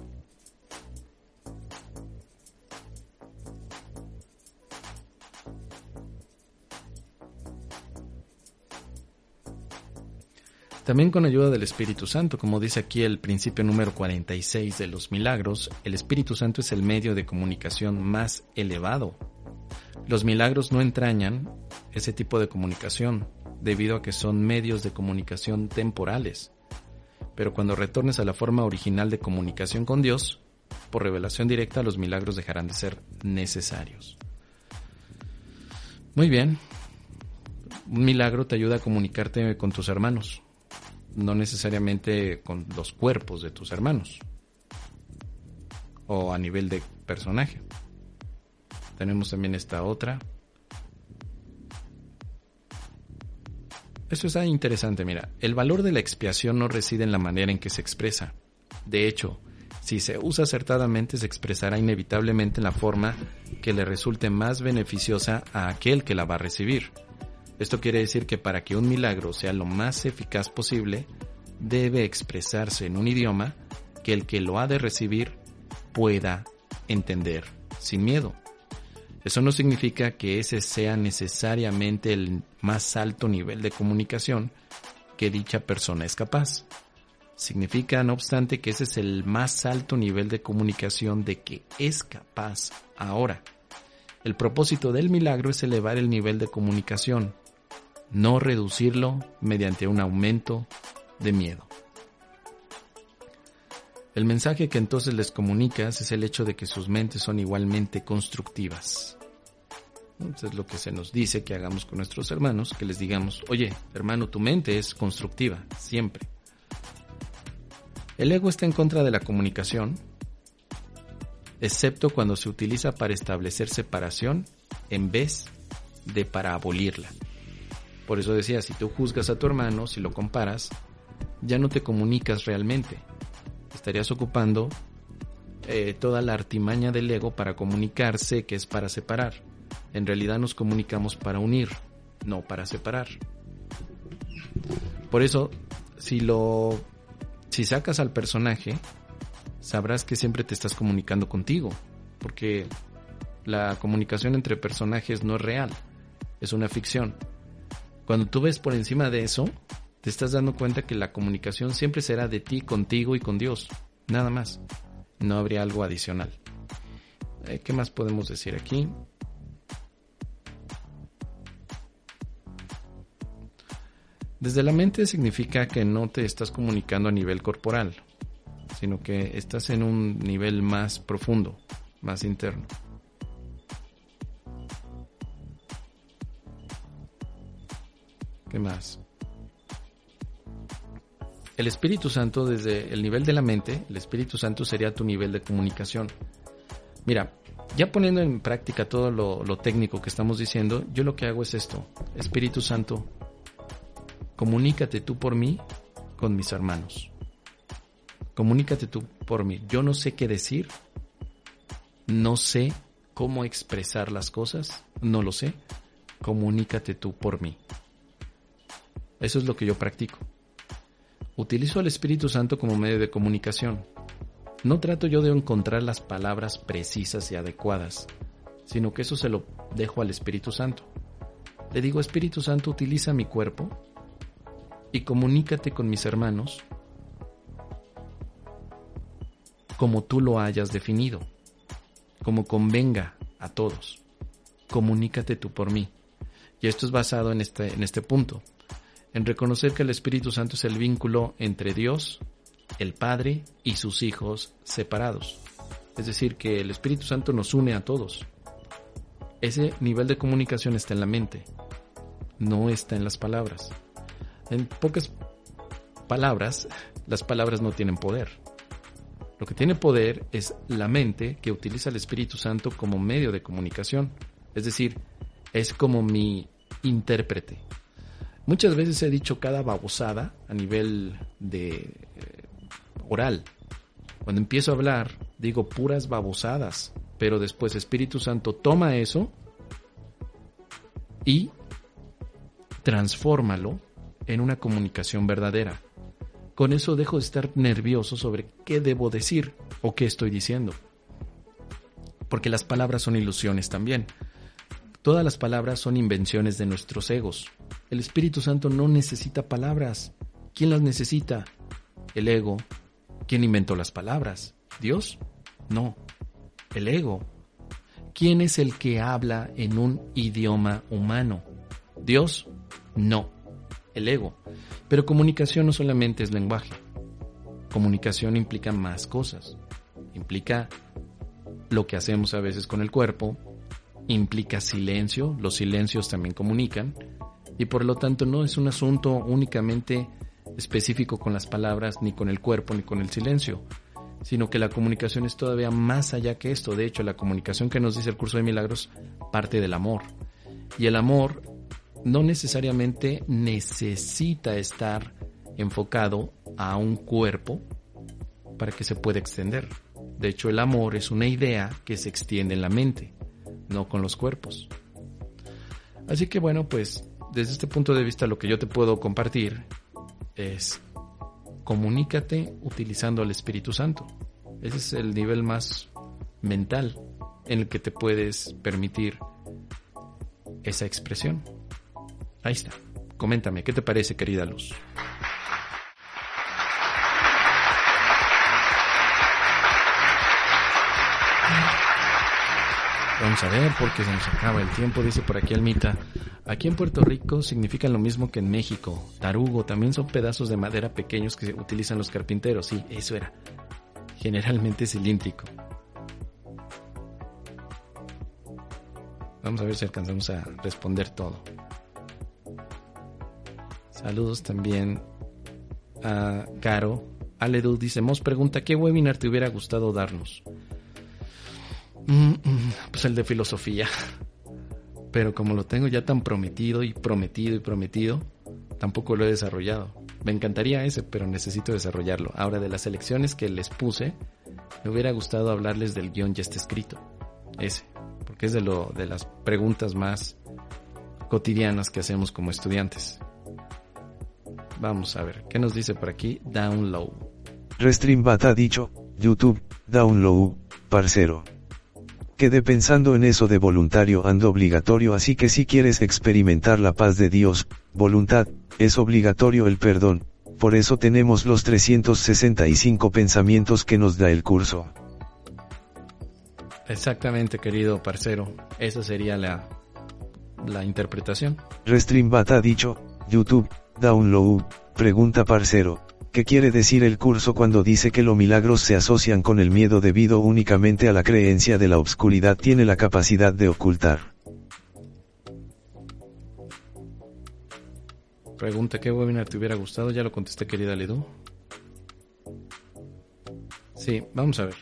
También con ayuda del Espíritu Santo, como dice aquí el principio número 46 de los milagros, el Espíritu Santo es el medio de comunicación más elevado. Los milagros no entrañan ese tipo de comunicación, debido a que son medios de comunicación temporales. Pero cuando retornes a la forma original de comunicación con Dios, por revelación directa los milagros dejarán de ser necesarios. Muy bien. Un milagro te ayuda a comunicarte con tus hermanos, no necesariamente con los cuerpos de tus hermanos o a nivel de personaje. Tenemos también esta otra. Esto está interesante, mira, el valor de la expiación no reside en la manera en que se expresa. De hecho, si se usa acertadamente se expresará inevitablemente en la forma que le resulte más beneficiosa a aquel que la va a recibir. Esto quiere decir que para que un milagro sea lo más eficaz posible, debe expresarse en un idioma que el que lo ha de recibir pueda entender sin miedo. Eso no significa que ese sea necesariamente el más alto nivel de comunicación que dicha persona es capaz. Significa, no obstante, que ese es el más alto nivel de comunicación de que es capaz ahora. El propósito del milagro es elevar el nivel de comunicación, no reducirlo mediante un aumento de miedo. El mensaje que entonces les comunicas es el hecho de que sus mentes son igualmente constructivas. Eso es lo que se nos dice que hagamos con nuestros hermanos, que les digamos, oye, hermano, tu mente es constructiva, siempre. El ego está en contra de la comunicación, excepto cuando se utiliza para establecer separación en vez de para abolirla. Por eso decía, si tú juzgas a tu hermano, si lo comparas, ya no te comunicas realmente. Estarías ocupando eh, toda la artimaña del ego para comunicarse, que es para separar. En realidad nos comunicamos para unir, no para separar. Por eso, si lo si sacas al personaje, sabrás que siempre te estás comunicando contigo, porque la comunicación entre personajes no es real, es una ficción. Cuando tú ves por encima de eso, te estás dando cuenta que la comunicación siempre será de ti, contigo y con Dios, nada más. No habría algo adicional. Eh, ¿Qué más podemos decir aquí? Desde la mente significa que no te estás comunicando a nivel corporal, sino que estás en un nivel más profundo, más interno. ¿Qué más? El Espíritu Santo, desde el nivel de la mente, el Espíritu Santo sería tu nivel de comunicación. Mira, ya poniendo en práctica todo lo, técnico que estamos diciendo, yo lo que hago es esto. Espíritu Santo, comunícate tú por mí con mis hermanos. Comunícate tú por mí. Yo no sé qué decir, no sé cómo expresar las cosas, no lo sé. Comunícate tú por mí. Eso es lo que yo practico. Utilizo al Espíritu Santo como medio de comunicación. No trato yo de encontrar las palabras precisas y adecuadas, sino que eso se lo dejo al Espíritu Santo. Le digo, Espíritu Santo, utiliza mi cuerpo y comunícate con mis hermanos como tú lo hayas definido, como convenga a todos. Comunícate tú por mí. Y esto es basado en este, en este punto, en reconocer que el Espíritu Santo es el vínculo entre Dios, el Padre y sus hijos separados. Es decir, que el Espíritu Santo nos une a todos. Ese nivel de comunicación está en la mente, no está en las palabras. En pocas palabras, las palabras no tienen poder. Lo que tiene poder es la mente que utiliza el Espíritu Santo como medio de comunicación. Es decir, es como mi intérprete. Muchas veces he dicho cada babosada a nivel de eh, oral. Cuando empiezo a hablar, digo puras babosadas, pero después Espíritu Santo toma eso y transfórmalo en una comunicación verdadera. Con eso dejo de estar nervioso sobre qué debo decir o qué estoy diciendo. Porque las palabras son ilusiones también. Todas las palabras son invenciones de nuestros egos. El Espíritu Santo no necesita palabras. ¿Quién las necesita? El ego. ¿Quién inventó las palabras? ¿Dios? No. El ego. ¿Quién es el que habla en un idioma humano? ¿Dios? No. El ego. Pero comunicación no solamente es lenguaje. Comunicación implica más cosas. Implica lo que hacemos a veces con el cuerpo, implica silencio, los silencios también comunican, y por lo tanto no es un asunto únicamente específico con las palabras, ni con el cuerpo, ni con el silencio, sino que la comunicación es todavía más allá que esto. De hecho, la comunicación que nos dice el curso de milagros parte del amor. Y el amor no necesariamente necesita estar enfocado a un cuerpo para que se pueda extender. De hecho, el amor es una idea que se extiende en la mente, no con los cuerpos. Así que bueno, pues desde este punto de vista lo que yo te puedo compartir es comunícate utilizando al Espíritu Santo. Ese es el nivel más mental en el que te puedes permitir esa expresión. Ahí está. Coméntame, ¿qué te parece, querida Luz? Vamos a ver porque se nos acaba el tiempo, dice por aquí Almita. Aquí en Puerto Rico significan lo mismo que en México. Tarugo también son pedazos de madera pequeños que utilizan los carpinteros. Sí, eso era. Generalmente cilíndrico. Vamos a ver si alcanzamos a responder todo. Saludos también a Caro. Aledu dice, Mos pregunta, ¿qué webinar te hubiera gustado darnos? Mm, mm, pues el de filosofía. Pero como lo tengo ya tan prometido y prometido y prometido, tampoco lo he desarrollado. Me encantaría ese, pero necesito desarrollarlo. Ahora, de las elecciones que les puse, me hubiera gustado hablarles del guion ya está escrito. Ese, porque es de, lo, de las preguntas más cotidianas que hacemos como estudiantes. Vamos a ver, ¿qué nos dice por aquí? Download. Restreambat ha dicho, YouTube, download, parcero. Quedé pensando en eso de voluntario and obligatorio así que si quieres experimentar la paz de Dios, voluntad, es obligatorio el perdón, por eso tenemos los 365 pensamientos que nos da el curso. Exactamente, querido parcero, esa sería la, la interpretación. Restreambat ha dicho, YouTube, Download, pregunta parcero, ¿qué quiere decir el curso cuando dice que los milagros se asocian con el miedo debido únicamente a la creencia de la obscuridad tiene la capacidad de ocultar? Pregunta, ¿qué webinar te hubiera gustado? Ya lo contesté, querida Ledu. Sí, vamos a ver.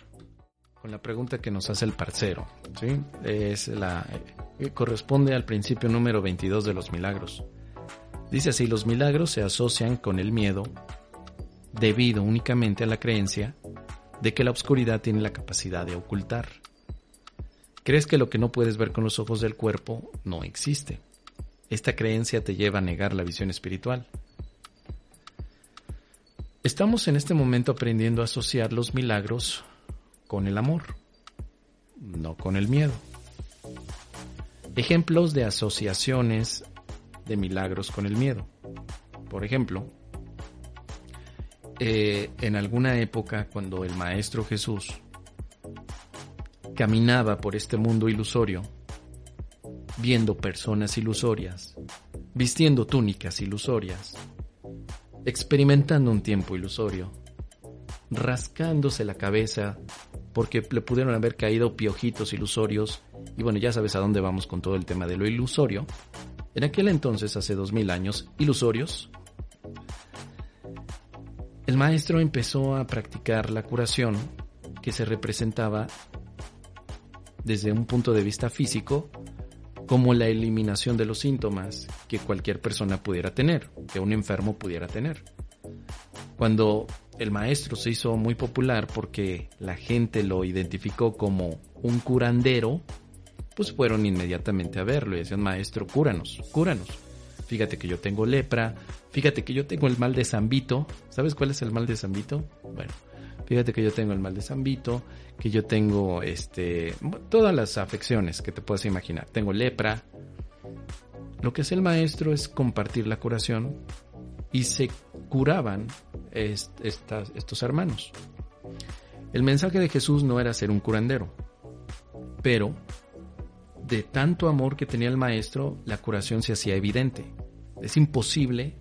Con la pregunta que nos hace el parcero, ¿sí? Es la, eh, corresponde al principio número 22 de los milagros. Dice así, los milagros se asocian con el miedo debido únicamente a la creencia de que la oscuridad tiene la capacidad de ocultar. Crees que lo que no puedes ver con los ojos del cuerpo no existe. Esta creencia te lleva a negar la visión espiritual. Estamos en este momento aprendiendo a asociar los milagros con el amor, no con el miedo. Ejemplos de asociaciones de milagros con el miedo. Por ejemplo, eh, en alguna época cuando el Maestro Jesús caminaba por este mundo ilusorio, viendo personas ilusorias, vistiendo túnicas ilusorias, experimentando un tiempo ilusorio, rascándose la cabeza porque le pudieron haber caído piojitos ilusorios, y bueno, ya sabes a dónde vamos con todo el tema de lo ilusorio. En aquel entonces, hace dos mil años, ilusorios, el maestro empezó a practicar la curación que se representaba desde un punto de vista físico como la eliminación de los síntomas que cualquier persona pudiera tener, que un enfermo pudiera tener. Cuando el maestro se hizo muy popular porque la gente lo identificó como un curandero, pues fueron inmediatamente a verlo y decían, maestro, cúranos, cúranos. Fíjate que yo tengo lepra, fíjate que yo tengo el mal de Zambito. ¿Sabes cuál es el mal de Zambito? Bueno, fíjate que yo tengo el mal de Zambito, que yo tengo este todas las afecciones que te puedas imaginar. Tengo lepra. Lo que hace el maestro es compartir la curación y se curaban estos hermanos. El mensaje de Jesús no era ser un curandero, pero de tanto amor que tenía el maestro, la curación se hacía evidente. Es imposible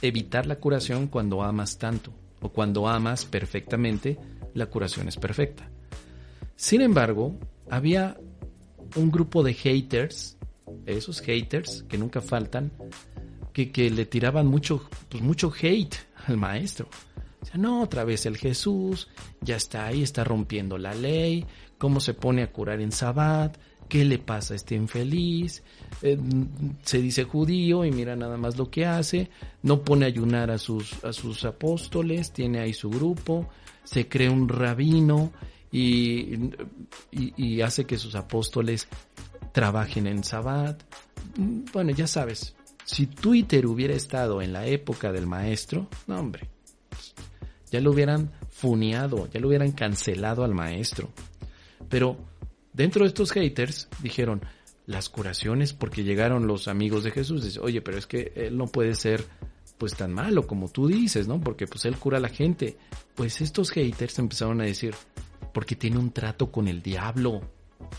evitar la curación cuando amas tanto o cuando amas perfectamente, la curación es perfecta. Sin embargo, había un grupo de haters, esos haters que nunca faltan, que, le tiraban mucho, pues mucho hate al maestro. O sea, no, otra vez el Jesús, ya está ahí, está rompiendo la ley, cómo se pone a curar en Sabbat, qué le pasa a este infeliz, eh, se dice judío y mira nada más lo que hace, no pone a ayunar a sus, a sus apóstoles, tiene ahí su grupo, se cree un rabino y, y, hace que sus apóstoles trabajen en Sabbat. Bueno, ya sabes, si Twitter hubiera estado en la época del maestro, no hombre, ya lo hubieran funeado, ya lo hubieran cancelado al maestro. Pero dentro de estos haters dijeron, las curaciones porque llegaron los amigos de Jesús. Dice, oye, pero es que él no puede ser pues tan malo como tú dices, ¿no? Porque pues él cura a la gente. Pues estos haters empezaron a decir, porque tiene un trato con el diablo.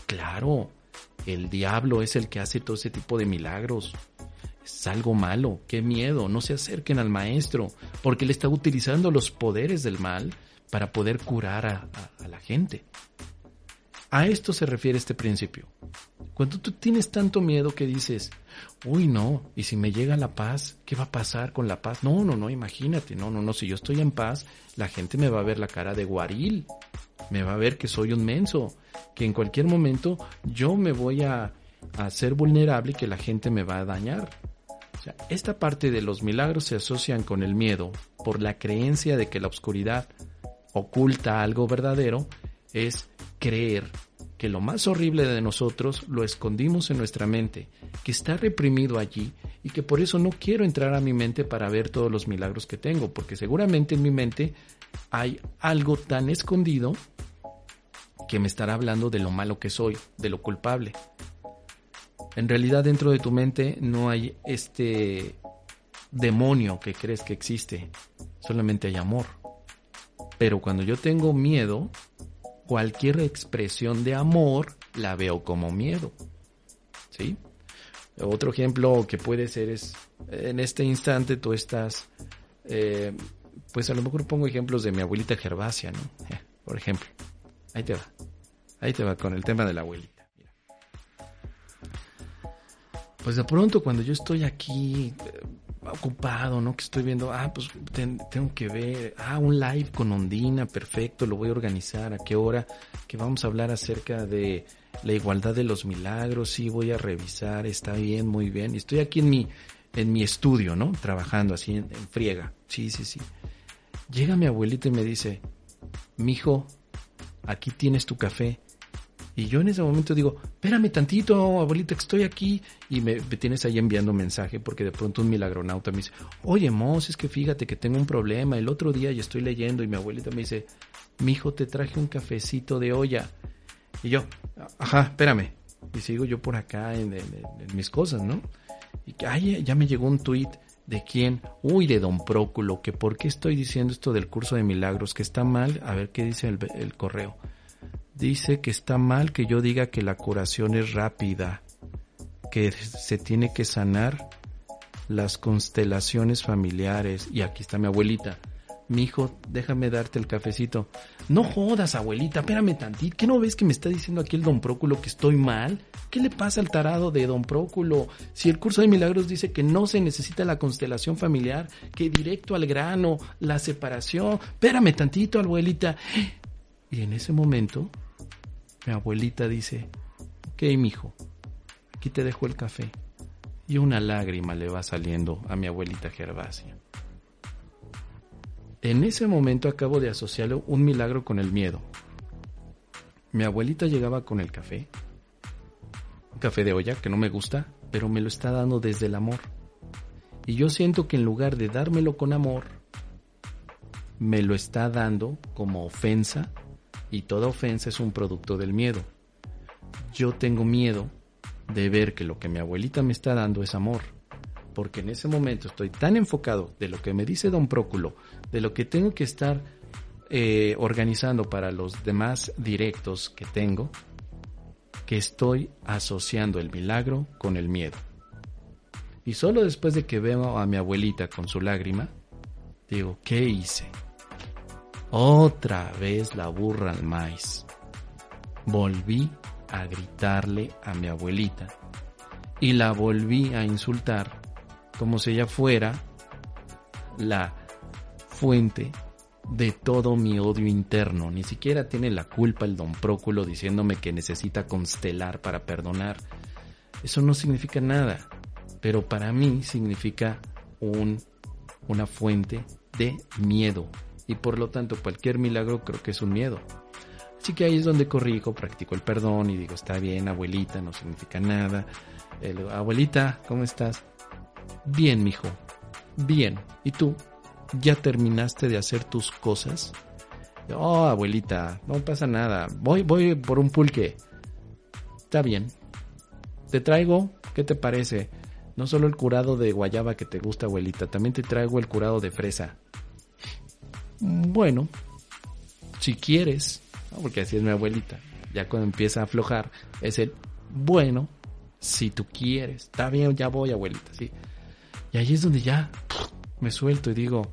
Claro, el diablo es el que hace todo ese tipo de milagros. Es algo malo, qué miedo, no se acerquen al maestro, porque él está utilizando los poderes del mal para poder curar a, a la gente. A esto se refiere este principio. Cuando tú tienes tanto miedo que dices, uy, no, y si me llega la paz, ¿qué va a pasar con la paz? No, no, no, imagínate, no, no, no, si yo estoy en paz, la gente me va a ver la cara de guaril, me va a ver que soy un menso, que en cualquier momento yo me voy a, a ser vulnerable y que la gente me va a dañar. O sea, esta parte de los milagros se asocian con el miedo por la creencia de que la oscuridad oculta algo verdadero, es creer que lo más horrible de nosotros lo escondimos en nuestra mente, que está reprimido allí y que por eso no quiero entrar a mi mente para ver todos los milagros que tengo, porque seguramente en mi mente hay algo tan escondido que me estará hablando de lo malo que soy, de lo culpable. En realidad dentro de tu mente no hay este demonio que crees que existe, solamente hay amor. Pero cuando yo tengo miedo, cualquier expresión de amor la veo como miedo. ¿Sí? Otro ejemplo que puede ser es, en este instante tú estás, eh, pues a lo mejor pongo ejemplos de mi abuelita Gervasia, ¿no? por ejemplo. Ahí te va. Ahí te va con el tema de la abuelita. Pues de pronto cuando yo estoy aquí ocupado, ¿no? Que estoy viendo, ah, pues tengo que ver, ah, un live con Ondina, perfecto, lo voy a organizar, a qué hora, que vamos a hablar acerca de la igualdad de los milagros, sí, voy a revisar, está bien, muy bien. Estoy aquí en mi, en mi estudio, ¿no? Trabajando así en, en friega. Sí, sí, sí. Llega mi abuelita y me dice, mijo, aquí tienes tu café. Y yo en ese momento digo, espérame tantito, abuelita, que estoy aquí. Y me, tienes ahí enviando mensaje porque de pronto un milagronauta me dice, oye, Mos, es que fíjate que tengo un problema. El otro día yo estoy leyendo y mi abuelita me dice, mijo, te traje un cafecito de olla. Y yo, ajá, espérame. Y sigo yo por acá en, en- mis cosas, ¿no? Y que, ay, ya me llegó un tuit. ¿De quién? Uy, de Don Próculo, que por qué estoy diciendo esto del curso de milagros, que está mal. A ver qué dice el correo. Dice que está mal que yo diga que la curación es rápida, que se tiene que sanar las constelaciones familiares. Y aquí está mi abuelita. Mi hijo, déjame darte el cafecito. No jodas, abuelita, espérame tantito. ¿Qué no ves que me está diciendo aquí el don Próculo que estoy mal? ¿Qué le pasa al tarado de don Próculo? Si el curso de milagros dice que no se necesita la constelación familiar, que directo al grano, la separación. Espérame tantito, abuelita. Y en ese momento, mi abuelita dice, ok, mijo, aquí te dejo el café. Y una lágrima le va saliendo a mi abuelita Gervasia. En ese momento acabo de asociarlo un milagro con el miedo. Mi abuelita llegaba con el café, un café de olla que no me gusta, pero me lo está dando desde el amor. Y yo siento que en lugar de dármelo con amor, me lo está dando como ofensa y toda ofensa es un producto del miedo. Yo tengo miedo de ver que lo que mi abuelita me está dando es amor, porque en ese momento estoy tan enfocado de lo que me dice don Próculo, de lo que tengo que estar eh, organizando para los demás directos que tengo, que estoy asociando el milagro con el miedo. Y solo después de que veo a mi abuelita con su lágrima, digo, ¿qué hice? Otra vez la burra al maíz. Volví a gritarle a mi abuelita y la volví a insultar como si ella fuera la fuente de todo mi odio interno. Ni siquiera tiene la culpa el don Próculo diciéndome que necesita constelar para perdonar. Eso no significa nada, pero para mí significa un, una fuente de miedo. Y por lo tanto cualquier milagro creo que es un miedo. Así que ahí es donde corrijo, practico el perdón y digo, está bien, abuelita, no significa nada. El, abuelita, ¿cómo estás? Bien, mijo. Bien. ¿Y tú? ¿Ya terminaste de hacer tus cosas? Oh, abuelita, no pasa nada. Voy, voy por un pulque. Está bien. Te traigo, ¿qué te parece? No solo el curado de guayaba que te gusta, abuelita, también te traigo el curado de fresa. Bueno, si quieres, porque así es mi abuelita. Ya cuando empieza a aflojar, es el bueno, si tú quieres. Está bien, ya voy, abuelita, sí. Y ahí es donde ya me suelto y digo,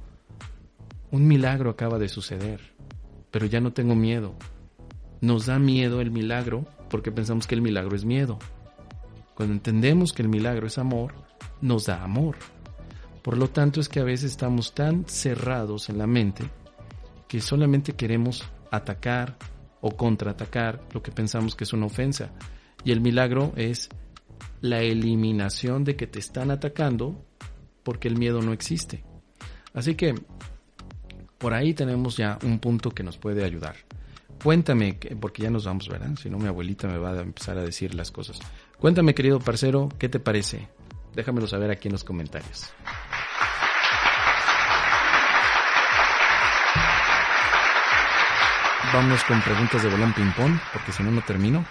un milagro acaba de suceder, pero ya no tengo miedo. Nos da miedo el milagro porque pensamos que el milagro es miedo. Cuando entendemos que el milagro es amor, nos da amor. Por lo tanto es que a veces estamos tan cerrados en la mente que solamente queremos atacar o contraatacar lo que pensamos que es una ofensa. Y el milagro es la eliminación de que te están atacando porque el miedo no existe. Así que por ahí tenemos ya un punto que nos puede ayudar. Cuéntame, porque ya nos vamos, ¿verdad? Si no, mi abuelita me va a empezar a decir las cosas. Cuéntame, querido parcero, ¿qué te parece? Déjamelo saber aquí en los comentarios. Vamos con preguntas de balón ping-pong, porque si no, no termino.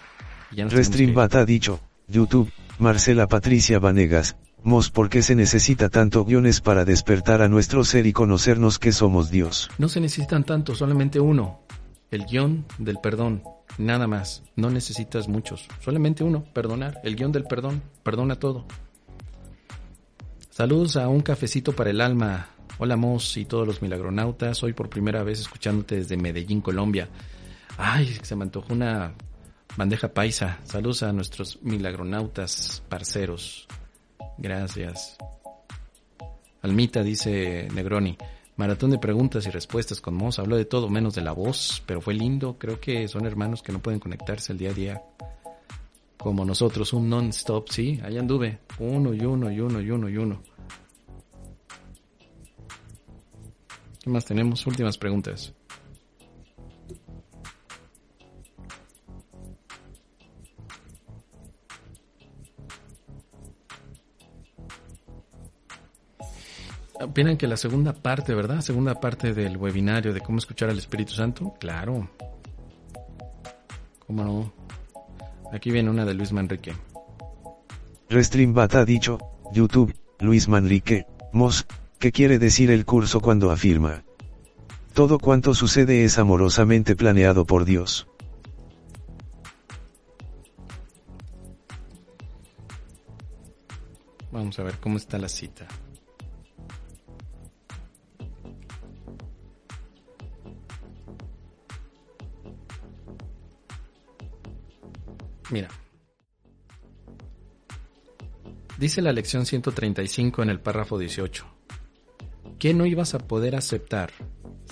Restreambat ha dicho, YouTube, Marcela Patricia Vanegas, Mos, ¿por qué se necesita tanto guiones para despertar a nuestro ser y conocernos que somos Dios? No se necesitan tanto, solamente uno. El guion del perdón, nada más. No necesitas muchos, solamente uno, perdonar. El guion del perdón, perdona todo. Saludos a un cafecito para el alma. Hola Mos y todos los milagronautas. Hoy por primera vez escuchándote desde Medellín, Colombia. Ay, se me antojó una bandeja paisa. Saludos a nuestros milagronautas parceros. Gracias. Almita dice Negroni. Maratón de preguntas y respuestas con Moss. Habló de todo menos de la voz, pero fue lindo. Creo que son hermanos que no pueden conectarse el día a día. Como nosotros, un non-stop, sí. Ahí anduve. Uno y uno y uno y uno y uno. ¿Qué más tenemos? Últimas preguntas. Opinan que la segunda parte, ¿verdad? Segunda parte del webinario de cómo escuchar al Espíritu Santo. Claro. ¿Cómo no? Aquí viene una de Luis Manrique. Restreambat ha dicho, YouTube, Luis Manrique, Mos, ¿qué quiere decir el curso cuando afirma? Todo cuanto sucede es amorosamente planeado por Dios. Vamos a ver cómo está la cita. Mira. Dice la lección 135 en el párrafo 18. ¿Qué no ibas a poder aceptar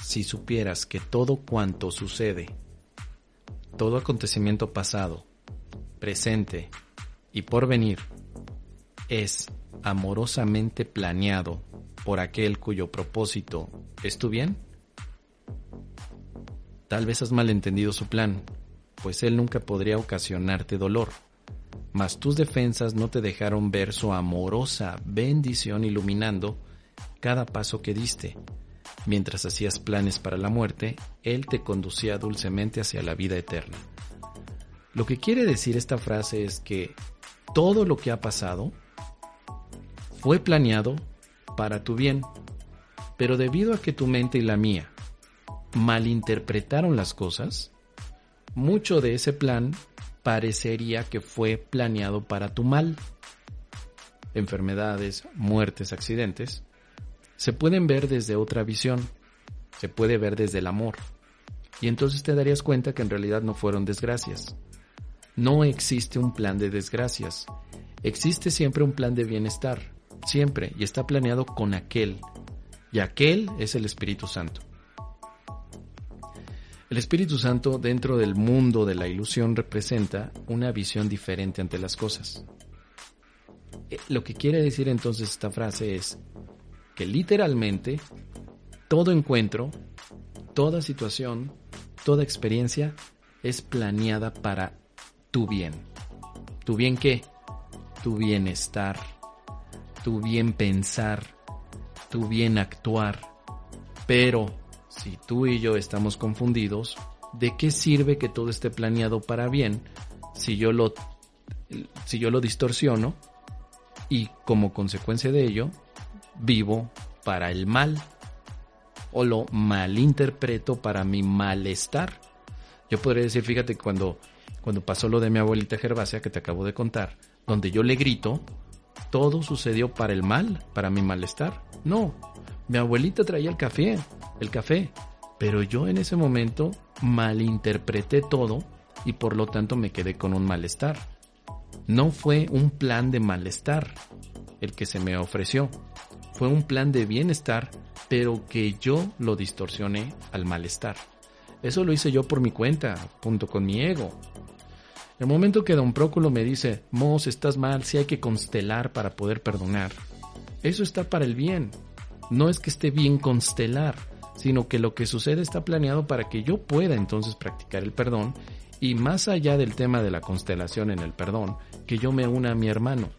si supieras que todo cuanto sucede, todo acontecimiento pasado, presente y por venir, es amorosamente planeado por aquel cuyo propósito es tu bien? Tal vez has malentendido su plan pues él nunca podría ocasionarte dolor. Mas tus defensas no te dejaron ver su amorosa bendición iluminando cada paso que diste. Mientras hacías planes para la muerte, Él te conducía dulcemente hacia la vida eterna. Lo que quiere decir esta frase es que todo lo que ha pasado fue planeado para tu bien, pero debido a que tu mente y la mía malinterpretaron las cosas, mucho de ese plan parecería que fue planeado para tu mal. Enfermedades, muertes, accidentes, se pueden ver desde otra visión, se puede ver desde el amor. Y entonces te darías cuenta que en realidad no fueron desgracias. No existe un plan de desgracias. Existe siempre un plan de bienestar, siempre, y está planeado con aquel. Y aquel es el Espíritu Santo. El Espíritu Santo dentro del mundo de la ilusión representa una visión diferente ante las cosas. Eh, lo que quiere decir entonces esta frase es que literalmente todo encuentro, toda situación, toda experiencia es planeada para tu bien. ¿Tu bien qué? Tu bienestar, tu bien pensar, tu bien actuar. Pero si tú y yo estamos confundidos, ¿de qué sirve que todo esté planeado para bien si yo lo, si yo lo distorsiono y como consecuencia de ello vivo para el mal o lo malinterpreto para mi malestar? Yo podría decir, fíjate, cuando, cuando pasó lo de mi abuelita Gervasia que te acabo de contar, donde yo le grito, todo sucedió para el mal, para mi malestar. No, mi abuelita traía el café, el café, pero yo en ese momento malinterpreté todo y por lo tanto me quedé con un malestar. No fue un plan de malestar el que se me ofreció, fue un plan de bienestar, pero que yo lo distorsioné al malestar. Eso lo hice yo por mi cuenta, junto con mi ego. El momento que don Próculo me dice, Mos, estás mal, si hay que constelar para poder perdonar. Eso está para el bien, no es que esté bien constelar, sino que lo que sucede está planeado para que yo pueda entonces practicar el perdón y más allá del tema de la constelación en el perdón, que yo me una a mi hermano.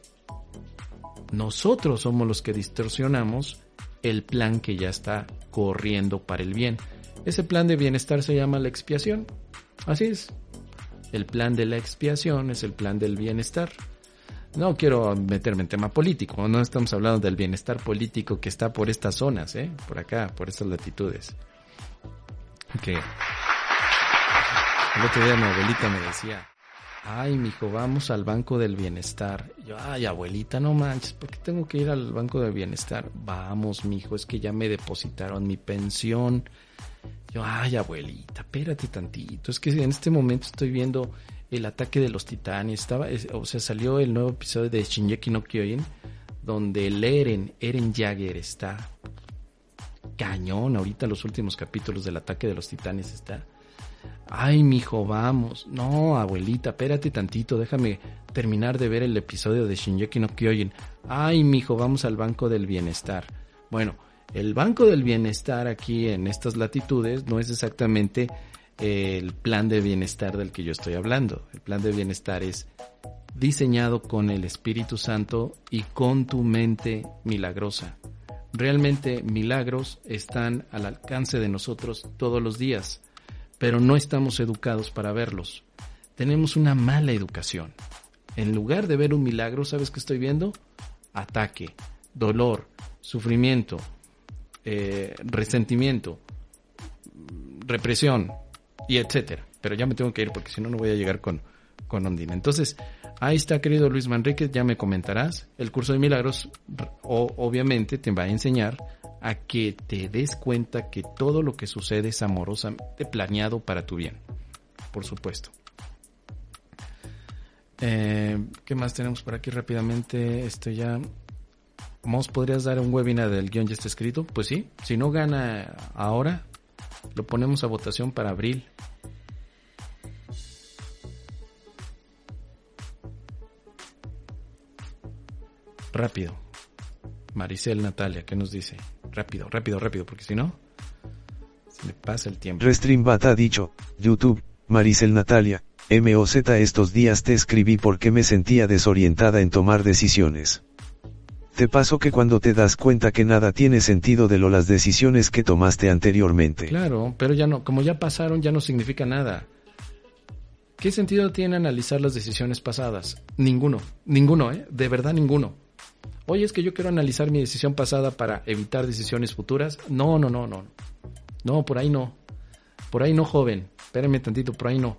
Nosotros somos los que distorsionamos el plan que ya está corriendo para el bien. Ese plan de bienestar se llama la expiación. Así es. El plan de la expiación es el plan del bienestar. No quiero meterme en tema político, no estamos hablando del bienestar político que está por estas zonas, ¿eh? por acá, por estas latitudes. Que el otro día mi abuelita me decía, ay, mijo, vamos al Banco del Bienestar. yo, ay, abuelita, no manches, ¿por qué tengo que ir al Banco del Bienestar? Vamos, mijo, es que ya me depositaron mi pensión. Yo, ay, abuelita, espérate tantito, es que en este momento estoy viendo el ataque de los titanes. Estaba, o sea, salió el nuevo episodio de Shinjeki no Kyojin, donde el Eren, Eren Jagger está cañón. Ahorita los últimos capítulos del ataque de los titanes está. Ay, mijo, vamos. No, abuelita, espérate tantito, déjame terminar de ver el episodio de Shinjeki no Kyojin. Ay, mijo, vamos al banco del bienestar. Bueno, El Banco del Bienestar aquí en estas latitudes no es exactamente el plan de bienestar del que yo estoy hablando. El plan de bienestar es diseñado con el Espíritu Santo y con tu mente milagrosa. Realmente milagros están al alcance de nosotros todos los días, pero no estamos educados para verlos. Tenemos una mala educación. En lugar de ver un milagro, ¿sabes qué estoy viendo? Ataque, dolor, sufrimiento, eh, resentimiento, represión y etcétera. Pero ya me tengo que ir porque si no, no voy a llegar con, con Ondina. Entonces, ahí está, querido Luis Manrique, ya me comentarás. El curso de milagros obviamente te va a enseñar a que te des cuenta que todo lo que sucede es amorosamente planeado para tu bien. Por supuesto. Eh, ¿Qué más tenemos por aquí rápidamente? Esto ya. ¿Mos podrías dar un webinar del guion ya está escrito? Pues sí. Si no gana ahora, lo ponemos a votación para abril. Rápido. Maricel Natalia, ¿qué nos dice? Rápido, rápido, rápido, porque si no, se me pasa el tiempo. Restreambat ha dicho, YouTube, Maricel Natalia, MOZ estos días te escribí porque me sentía desorientada en tomar decisiones. Te paso que cuando te das cuenta que nada tiene sentido de lo las decisiones que tomaste anteriormente. Claro, pero ya no, como ya pasaron ya no significa nada. ¿Qué sentido tiene analizar las decisiones pasadas? Ninguno, ninguno, ¿eh? De verdad ninguno. Oye, es que yo quiero analizar mi decisión pasada para evitar decisiones futuras. No, no, no, no. No, por ahí no. Por ahí no, joven. Espérame tantito, por ahí no.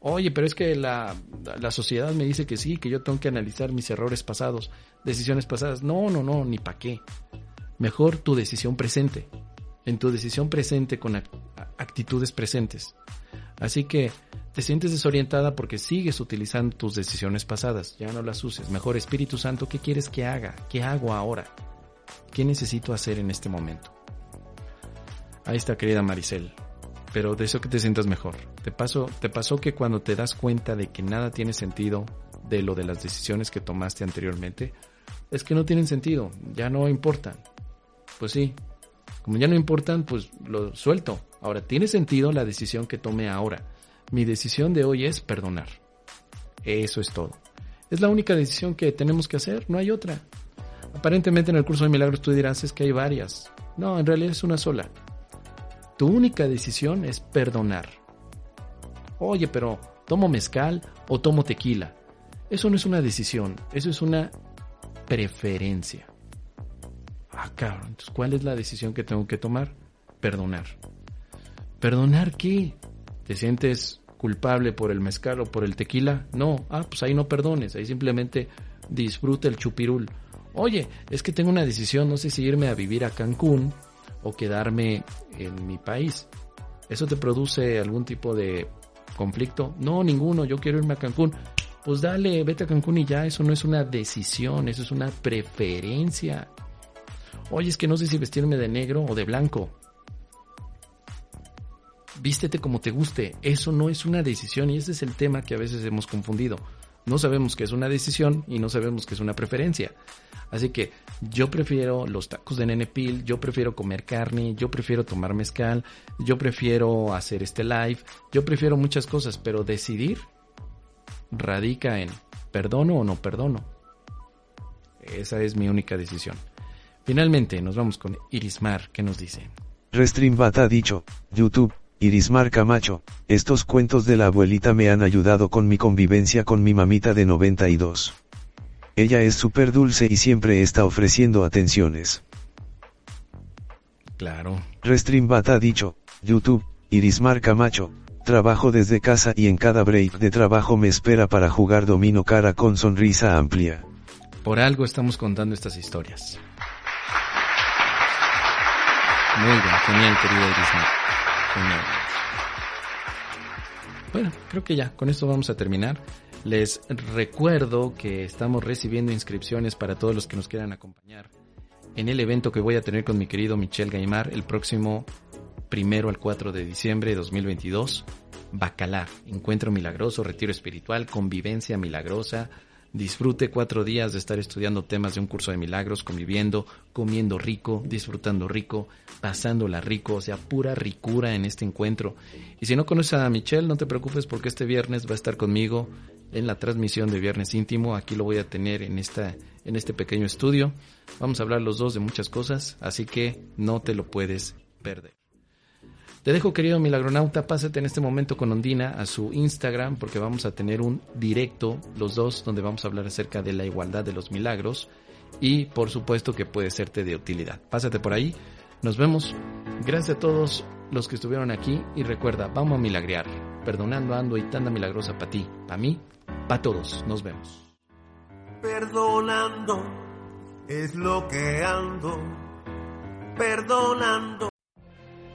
Oye, pero es que la, la sociedad me dice que sí, que yo tengo que analizar mis errores pasados, decisiones pasadas. No, no, no, ni para qué. Mejor tu decisión presente. En tu decisión presente con actitudes presentes. Así que te sientes desorientada porque sigues utilizando tus decisiones pasadas. Ya no las uses. Mejor Espíritu Santo, ¿qué quieres que haga? ¿Qué hago ahora? ¿Qué necesito hacer en este momento? Ahí está, querida Maricel pero de eso que te sientas mejor. Te pasó, te pasó que cuando te das cuenta de que nada tiene sentido de lo de las decisiones que tomaste anteriormente, es que no tienen sentido, ya no importan. Pues sí, como ya no importan, pues lo suelto. Ahora, tiene sentido la decisión que tome ahora. Mi decisión de hoy es perdonar. Eso es todo. Es la única decisión que tenemos que hacer, no hay otra. Aparentemente en el curso de milagros tú dirás es que hay varias. No, en realidad es una sola. Tu única decisión es perdonar. Oye, pero ¿tomo mezcal o tomo tequila? Eso no es una decisión, eso es una preferencia. Ah, cabrón, entonces ¿cuál es la decisión que tengo que tomar? Perdonar. ¿Perdonar qué? ¿Te sientes culpable por el mezcal o por el tequila? No, ah, pues ahí no perdones, ahí simplemente disfruta el chupirul. Oye, es que tengo una decisión, no sé si irme a vivir a Cancún o quedarme en mi país. ¿Eso te produce algún tipo de conflicto? No, ninguno, yo quiero irme a Cancún. Pues dale, vete a Cancún y ya, eso no es una decisión, eso es una preferencia. Oye, es que no sé si vestirme de negro o de blanco. Vístete como te guste, eso no es una decisión y ese es el tema que a veces hemos confundido. No sabemos que es una decisión y no sabemos que es una preferencia. Así que yo prefiero los tacos de nene pil, yo prefiero comer carne, yo prefiero tomar mezcal, yo prefiero hacer este live, yo prefiero muchas cosas, pero decidir radica en perdono o no perdono. Esa es mi única decisión. Finalmente nos vamos con Irismar, que nos dice. Restreambat ha dicho, YouTube, Irismar Camacho, estos cuentos de la abuelita me han ayudado con mi convivencia con mi mamita de 92. Ella es súper dulce y siempre está ofreciendo atenciones. Claro. Restreambat ha dicho, YouTube, Irismar Camacho, trabajo desde casa y en cada break de trabajo me espera para jugar domino cara con sonrisa amplia. Por algo estamos contando estas historias. Muy bien, genial, querido Irismar. Bueno, creo que ya, con esto vamos a terminar. Les recuerdo que estamos recibiendo inscripciones para todos los que nos quieran acompañar en el evento que voy a tener con mi querido Michel Gaimar el próximo primero al 4 de diciembre de 2022. Bacalar, encuentro milagroso, retiro espiritual, convivencia milagrosa, disfrute cuatro días de estar estudiando temas de un curso de milagros, conviviendo, comiendo rico, disfrutando rico, pasándola rico, o sea, pura ricura en este encuentro. Y si no conoces a Michelle, no te preocupes porque este viernes va a estar conmigo en la transmisión de Viernes Íntimo. Aquí lo voy a tener en, esta, en este pequeño estudio. Vamos a hablar los dos de muchas cosas, así que no te lo puedes perder. Te dejo, querido milagronauta, pásate en este momento con Ondina a su Instagram porque vamos a tener un directo, los dos, donde vamos a hablar acerca de la igualdad de los milagros y por supuesto que puede serte de utilidad. Pásate por ahí, nos vemos. Gracias a todos los que estuvieron aquí y recuerda, vamos a milagrear, perdonando ando y tanda milagrosa para ti, para mí, para todos. Nos vemos. Perdonando es lo que ando, perdonando.